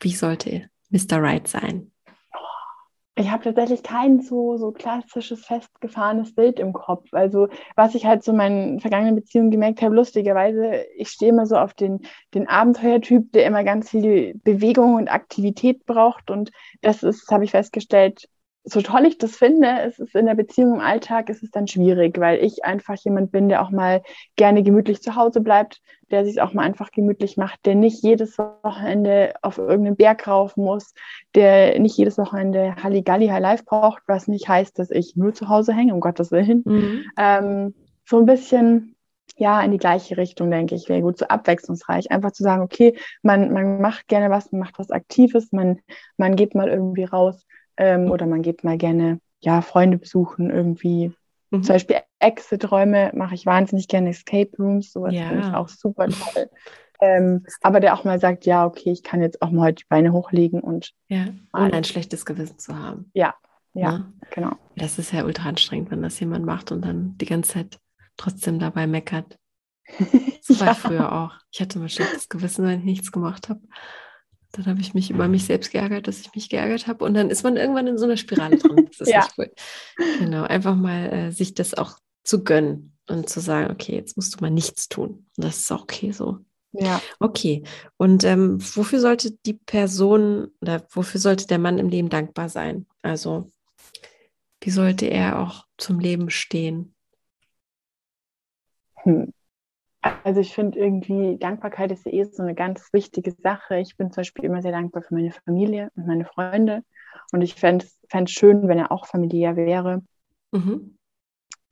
Wie sollte Mr. Right sein? Ich habe tatsächlich kein so, so klassisches, festgefahrenes Bild im Kopf. Also, was ich halt so in meinen vergangenen Beziehungen gemerkt habe, lustigerweise, ich stehe immer so auf den, den Abenteuertyp, der immer ganz viel Bewegung und Aktivität braucht. Und das ist, habe ich festgestellt, so toll ich das finde, es ist in der Beziehung im Alltag ist es dann schwierig, weil ich einfach jemand bin, der auch mal gerne gemütlich zu Hause bleibt, der sich auch mal einfach gemütlich macht, der nicht jedes Wochenende auf irgendeinen Berg rauf muss, der nicht jedes Wochenende Halligalli High Life braucht, was nicht heißt, dass ich nur zu Hause hänge, um Gottes Willen. Mhm. Ähm, so ein bisschen ja, in die gleiche Richtung, denke ich, wäre gut, so abwechslungsreich. Einfach zu sagen, okay, man, man macht gerne was, man macht was Aktives, man, man geht mal irgendwie raus ähm, oder man geht mal gerne ja, Freunde besuchen, irgendwie. Mhm. Zum Beispiel Exit-Räume mache ich wahnsinnig gerne, Escape Rooms, sowas ja. finde ich auch super toll. Ähm, aber der auch mal sagt, ja, okay, ich kann jetzt auch mal heute die Beine hochlegen und. Ja, ohne ein schlechtes Gewissen zu haben. Ja, ja, ja, ne? genau. Das ist ja ultra anstrengend, wenn das jemand macht und dann die ganze Zeit trotzdem dabei meckert. Das war ja. früher auch. Ich hatte mal schlechtes Gewissen, wenn ich nichts gemacht habe. Dann habe ich mich über mich selbst geärgert, dass ich mich geärgert habe. Und dann ist man irgendwann in so einer Spirale drin. Das ist ja. nicht cool. Genau, einfach mal äh, sich das auch zu gönnen und zu sagen, okay, jetzt musst du mal nichts tun. Und das ist auch okay so. Ja. Okay. Und ähm, wofür sollte die Person oder wofür sollte der Mann im Leben dankbar sein? Also, wie sollte er auch zum Leben stehen? Hm. Also ich finde irgendwie, Dankbarkeit ist eh so eine ganz wichtige Sache. Ich bin zum Beispiel immer sehr dankbar für meine Familie und meine Freunde. Und ich fände es schön, wenn er auch familiär wäre. Mhm.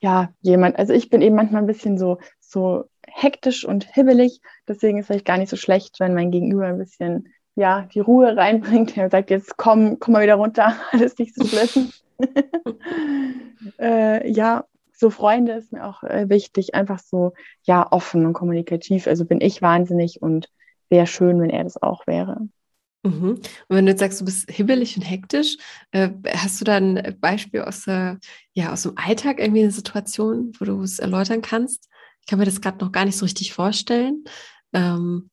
Ja, jemand, also ich bin eben manchmal ein bisschen so, so hektisch und hibbelig. Deswegen ist es vielleicht gar nicht so schlecht, wenn mein Gegenüber ein bisschen ja, die Ruhe reinbringt. Er sagt jetzt, komm, komm mal wieder runter, alles nicht so schlimm. äh, ja, so Freunde ist mir auch äh, wichtig, einfach so, ja, offen und kommunikativ. Also bin ich wahnsinnig und wäre schön, wenn er das auch wäre. Mhm. Und wenn du jetzt sagst, du bist hibbelig und hektisch, äh, hast du da ein Beispiel aus, äh, ja, aus dem Alltag, irgendwie eine Situation, wo du es erläutern kannst? Ich kann mir das gerade noch gar nicht so richtig vorstellen. Ähm,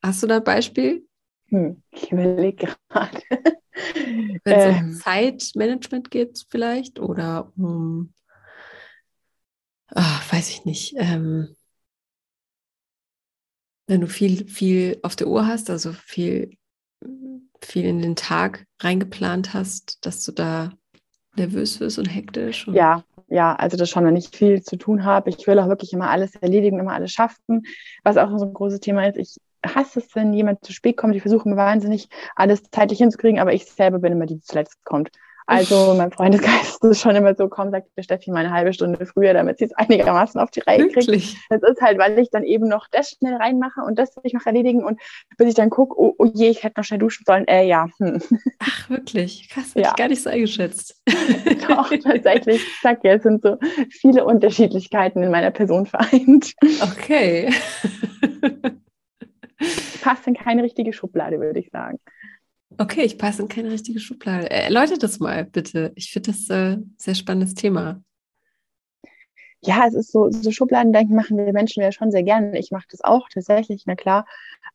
hast du da ein Beispiel? Hm, ich überlege gerade. Wenn es ähm, um Zeitmanagement geht vielleicht oder um, ach, weiß ich nicht, ähm, wenn du viel, viel auf der Uhr hast, also viel, viel in den Tag reingeplant hast, dass du da nervös wirst und hektisch? Und ja, ja, also das schon, wenn ich viel zu tun habe. Ich will auch wirklich immer alles erledigen, immer alles schaffen. Was auch so ein großes Thema ist, ich hasse es, wenn jemand zu spät kommt. Ich versuche mir wahnsinnig alles zeitlich hinzukriegen, aber ich selber bin immer die, die zuletzt kommt. Also mein Freundesgeist ist schon immer so, komm, sagt der Steffi mal eine halbe Stunde früher, damit sie es einigermaßen auf die Reihe kriegt. Wirklich? Das ist halt, weil ich dann eben noch das schnell reinmache und das will ich noch erledigen und bis ich dann gucke, oh, oh, je, ich hätte noch schnell duschen sollen. Äh, ja. Hm. Ach, wirklich? Krass, ja. ich gar nicht so eingeschätzt. Doch, tatsächlich. Ich sag ja, es sind so viele Unterschiedlichkeiten in meiner Person vereint. Okay. Passt in keine richtige Schublade, würde ich sagen. Okay, ich passe in keine richtige Schublade. Äh, erläutert das mal bitte. Ich finde das äh, sehr spannendes Thema. Ja, es ist so, so Schubladendenken machen wir Menschen ja schon sehr gerne. Ich mache das auch tatsächlich, na klar.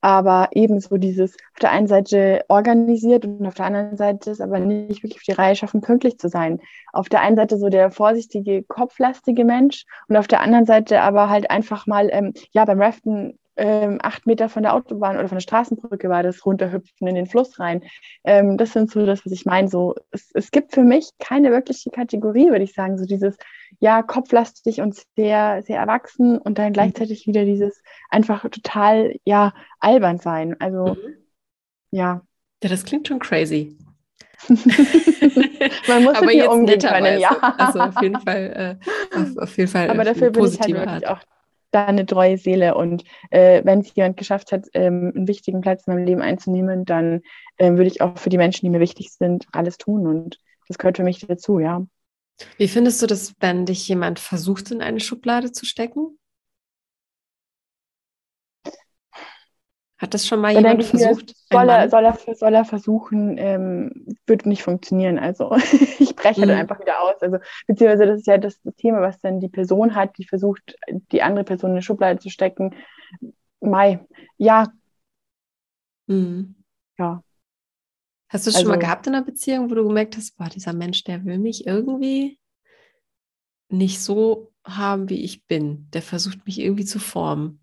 Aber ebenso dieses auf der einen Seite organisiert und auf der anderen Seite ist aber nicht wirklich auf die Reihe schaffen, pünktlich zu sein. Auf der einen Seite so der vorsichtige, kopflastige Mensch und auf der anderen Seite aber halt einfach mal, ähm, ja, beim Raften ähm, acht Meter von der Autobahn oder von der Straßenbrücke war das runterhüpfen in den Fluss rein. Ähm, das sind so das, was ich meine. So, es, es gibt für mich keine wirkliche Kategorie, würde ich sagen. So dieses, ja, kopflastig und sehr, sehr erwachsen und dann gleichzeitig wieder dieses einfach total, ja, albern sein. Also, mhm. ja. Ja, das klingt schon crazy. Man muss aber jetzt umgehen können, ja. Also auf jeden Fall, äh, auf, auf, jeden Fall. Aber dafür bin ich halt wirklich auch da eine treue Seele. Und äh, wenn es jemand geschafft hat, ähm, einen wichtigen Platz in meinem Leben einzunehmen, dann ähm, würde ich auch für die Menschen, die mir wichtig sind, alles tun. Und das gehört für mich dazu, ja. Wie findest du das, wenn dich jemand versucht, in eine Schublade zu stecken? Hat das schon mal da jemand versucht? Soll er, soll, er, soll er versuchen, ähm, wird nicht funktionieren. Also ich breche mhm. dann einfach wieder aus. Also beziehungsweise das ist ja das Thema, was dann die Person hat, die versucht, die andere Person in eine Schublade zu stecken. Mai, ja. Mhm. Ja. Hast du es also, schon mal gehabt in einer Beziehung, wo du gemerkt hast, boah, dieser Mensch, der will mich irgendwie nicht so haben, wie ich bin. Der versucht mich irgendwie zu formen.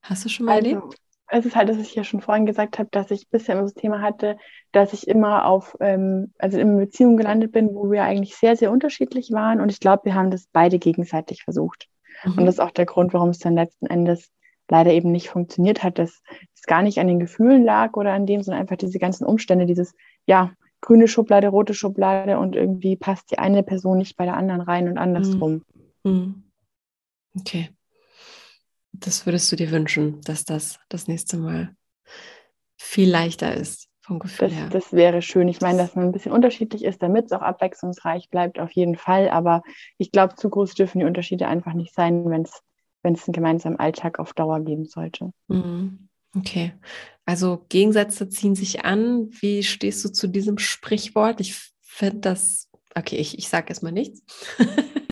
Hast du schon mal also, erlebt? Es ist halt, dass ich ja schon vorhin gesagt habe, dass ich bisher immer das Thema hatte, dass ich immer auf, ähm, also in einer Beziehung gelandet bin, wo wir eigentlich sehr, sehr unterschiedlich waren. Und ich glaube, wir haben das beide gegenseitig versucht. Mhm. Und das ist auch der Grund, warum es dann letzten Endes leider eben nicht funktioniert hat, dass es gar nicht an den Gefühlen lag oder an dem, sondern einfach diese ganzen Umstände, dieses, ja, grüne Schublade, rote Schublade und irgendwie passt die eine Person nicht bei der anderen rein und andersrum. Mhm. mhm. Okay. Das würdest du dir wünschen, dass das das nächste Mal viel leichter ist vom Gefühl das, her. Das wäre schön. Ich meine, dass man ein bisschen unterschiedlich ist, damit es auch abwechslungsreich bleibt, auf jeden Fall. Aber ich glaube, zu groß dürfen die Unterschiede einfach nicht sein, wenn es wenn es einen gemeinsamen Alltag auf Dauer geben sollte. Mhm. Okay. Also Gegensätze ziehen sich an. Wie stehst du zu diesem Sprichwort? Ich finde das, okay, ich, ich sage erstmal nichts.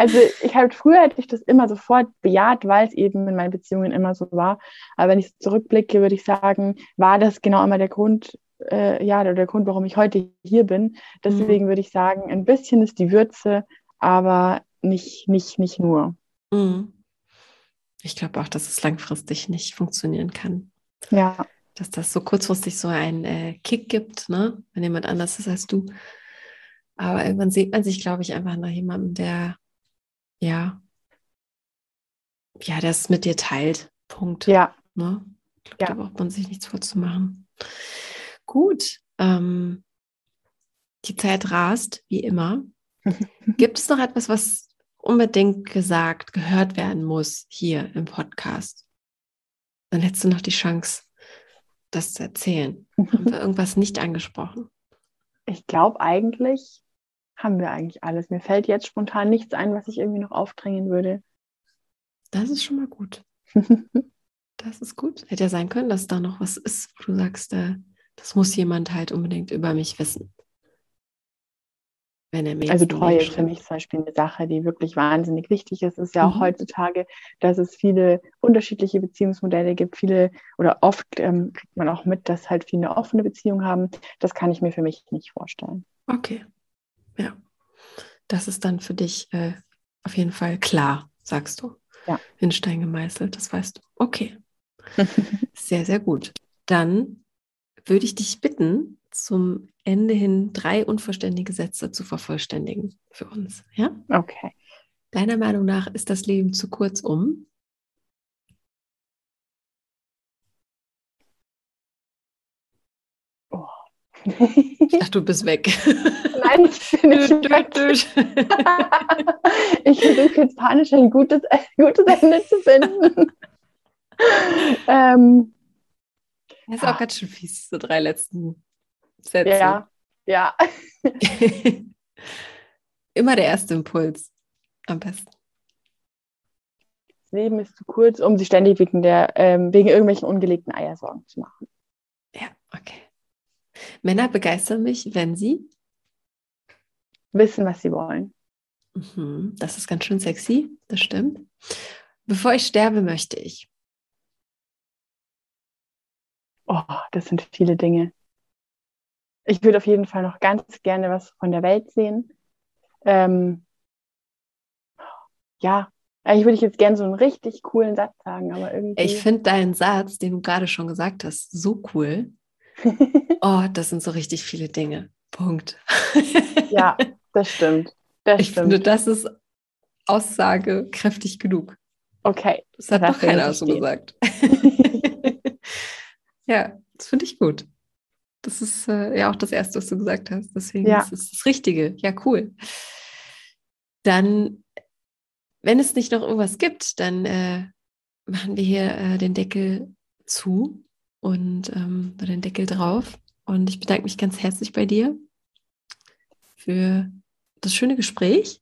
Also ich habe früher hätte ich das immer sofort bejaht, weil es eben in meinen Beziehungen immer so war. Aber wenn ich zurückblicke, würde ich sagen, war das genau immer der Grund, äh, ja, der, der Grund, warum ich heute hier bin. Deswegen mhm. würde ich sagen, ein bisschen ist die Würze, aber nicht, nicht, nicht nur. Mhm. Ich glaube auch, dass es langfristig nicht funktionieren kann. Ja. Dass das so kurzfristig so einen äh, Kick gibt, ne? wenn jemand anders ist als du. Aber irgendwann sieht man sich, glaube ich, einfach nach jemandem, der, ja, ja, das mit dir teilt. Punkt. Ja. Ne? Ich glaube, ja. da braucht man sich nichts vorzumachen. Gut. Ähm, die Zeit rast, wie immer. Gibt es noch etwas, was unbedingt gesagt, gehört werden muss hier im Podcast? Dann hättest du noch die Chance, das zu erzählen. Haben wir irgendwas nicht angesprochen? Ich glaube eigentlich haben wir eigentlich alles. Mir fällt jetzt spontan nichts ein, was ich irgendwie noch aufdrängen würde. Das ist schon mal gut. das ist gut. Hätte ja sein können, dass da noch was ist, wo du sagst, äh, das muss jemand halt unbedingt über mich wissen. Wenn er mir also Treue ist für mich zum Beispiel eine Sache, die wirklich wahnsinnig wichtig ist. Es ist ja auch mhm. heutzutage, dass es viele unterschiedliche Beziehungsmodelle gibt, viele oder oft ähm, kriegt man auch mit, dass halt viele eine offene Beziehung haben. Das kann ich mir für mich nicht vorstellen. Okay. Ja. Das ist dann für dich äh, auf jeden Fall klar, sagst du. Ja. In Stein gemeißelt, das weißt du. Okay. sehr, sehr gut. Dann würde ich dich bitten, zum Ende hin drei unvollständige Sätze zu vervollständigen für uns. Ja? Okay. Deiner Meinung nach ist das Leben zu kurz um? Ach, du bist weg. Nein, ich bin nicht weg. ich versuche jetzt panisch ein gutes, ein gutes Ende zu finden. ähm, das ist auch ganz schön fies, so drei letzten Sätze. Ja, ja. Immer der erste Impuls. Am besten. Das Leben ist zu kurz, um sich ständig wegen, der, ähm, wegen irgendwelchen ungelegten Eier Sorgen zu machen. Ja, okay. Männer begeistern mich, wenn sie wissen, was sie wollen. Mhm, das ist ganz schön sexy, das stimmt. Bevor ich sterbe, möchte ich. Oh, das sind viele Dinge ich würde auf jeden Fall noch ganz gerne was von der Welt sehen. Ähm, ja, eigentlich würde ich jetzt gerne so einen richtig coolen Satz sagen, aber irgendwie. Ich finde deinen Satz, den du gerade schon gesagt hast, so cool. oh, das sind so richtig viele Dinge. Punkt. ja, das stimmt. Das ich stimmt. finde, das ist aussagekräftig genug. Okay. Das hat doch keiner so gesagt. ja, das finde ich gut. Das ist äh, ja auch das Erste, was du gesagt hast. Deswegen ja. ist es das Richtige. Ja, cool. Dann, wenn es nicht noch irgendwas gibt, dann äh, machen wir hier äh, den Deckel zu und ähm, den Deckel drauf. Und ich bedanke mich ganz herzlich bei dir für das schöne Gespräch,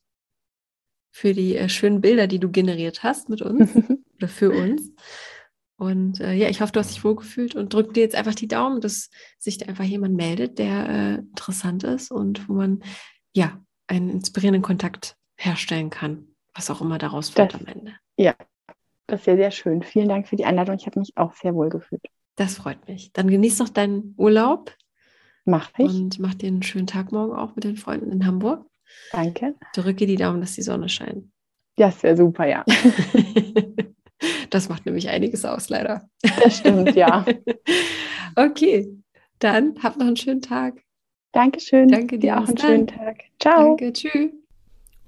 für die äh, schönen Bilder, die du generiert hast mit uns oder für uns. Und äh, ja, ich hoffe, du hast dich wohlgefühlt und drück dir jetzt einfach die Daumen, dass sich da einfach jemand meldet, der äh, interessant ist und wo man ja einen inspirierenden Kontakt herstellen kann, was auch immer daraus wird das, am Ende. Ja, das ist sehr, sehr schön. Vielen Dank für die Einladung. Ich habe mich auch sehr wohl gefühlt. Das freut mich. Dann genieß noch deinen Urlaub. Mach ich. Und mach dir einen schönen Tag morgen auch mit den Freunden in Hamburg. Danke. Drücke die Daumen, dass die Sonne scheint. Ja, das wäre super, ja. Das macht nämlich einiges aus, leider. Das stimmt, ja. okay, dann habt noch einen schönen Tag. Dankeschön. Danke dir auch einen schönen Tag. Ciao. Danke, tschüss.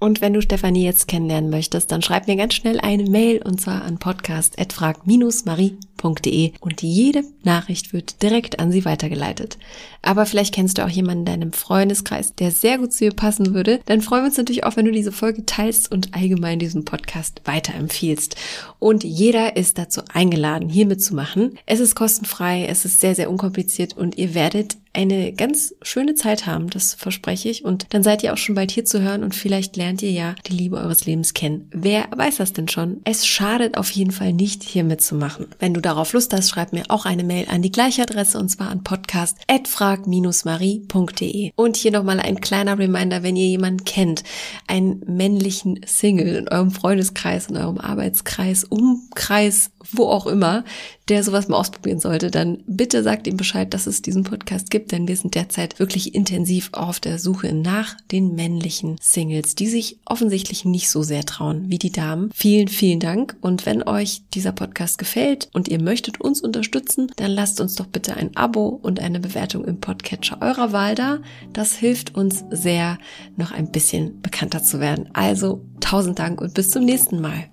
Und wenn du Stefanie jetzt kennenlernen möchtest, dann schreib mir ganz schnell eine Mail und zwar an podcast.frag-marie.de und jede Nachricht wird direkt an sie weitergeleitet. Aber vielleicht kennst du auch jemanden in deinem Freundeskreis, der sehr gut zu ihr passen würde. Dann freuen wir uns natürlich auch, wenn du diese Folge teilst und allgemein diesen Podcast weiterempfiehlst. Und jeder ist dazu eingeladen, hier mitzumachen. Es ist kostenfrei, es ist sehr, sehr unkompliziert und ihr werdet eine ganz schöne Zeit haben, das verspreche ich. Und dann seid ihr auch schon bald hier zu hören und vielleicht lernt ihr ja die Liebe eures Lebens kennen. Wer weiß das denn schon? Es schadet auf jeden Fall nicht, hier mitzumachen. Wenn du darauf Lust hast, schreib mir auch eine Mail an die gleiche Adresse und zwar an podcast.frag-marie.de. Und hier nochmal ein kleiner Reminder, wenn ihr jemanden kennt, einen männlichen Single in eurem Freundeskreis, in eurem Arbeitskreis, Umkreis, wo auch immer, der sowas mal ausprobieren sollte, dann bitte sagt ihm Bescheid, dass es diesen Podcast gibt, denn wir sind derzeit wirklich intensiv auf der Suche nach den männlichen Singles, die sich offensichtlich nicht so sehr trauen wie die Damen. Vielen, vielen Dank und wenn euch dieser Podcast gefällt und ihr möchtet uns unterstützen, dann lasst uns doch bitte ein Abo und eine Bewertung im Podcatcher eurer Wahl da. Das hilft uns sehr, noch ein bisschen bekannter zu werden. Also tausend Dank und bis zum nächsten Mal.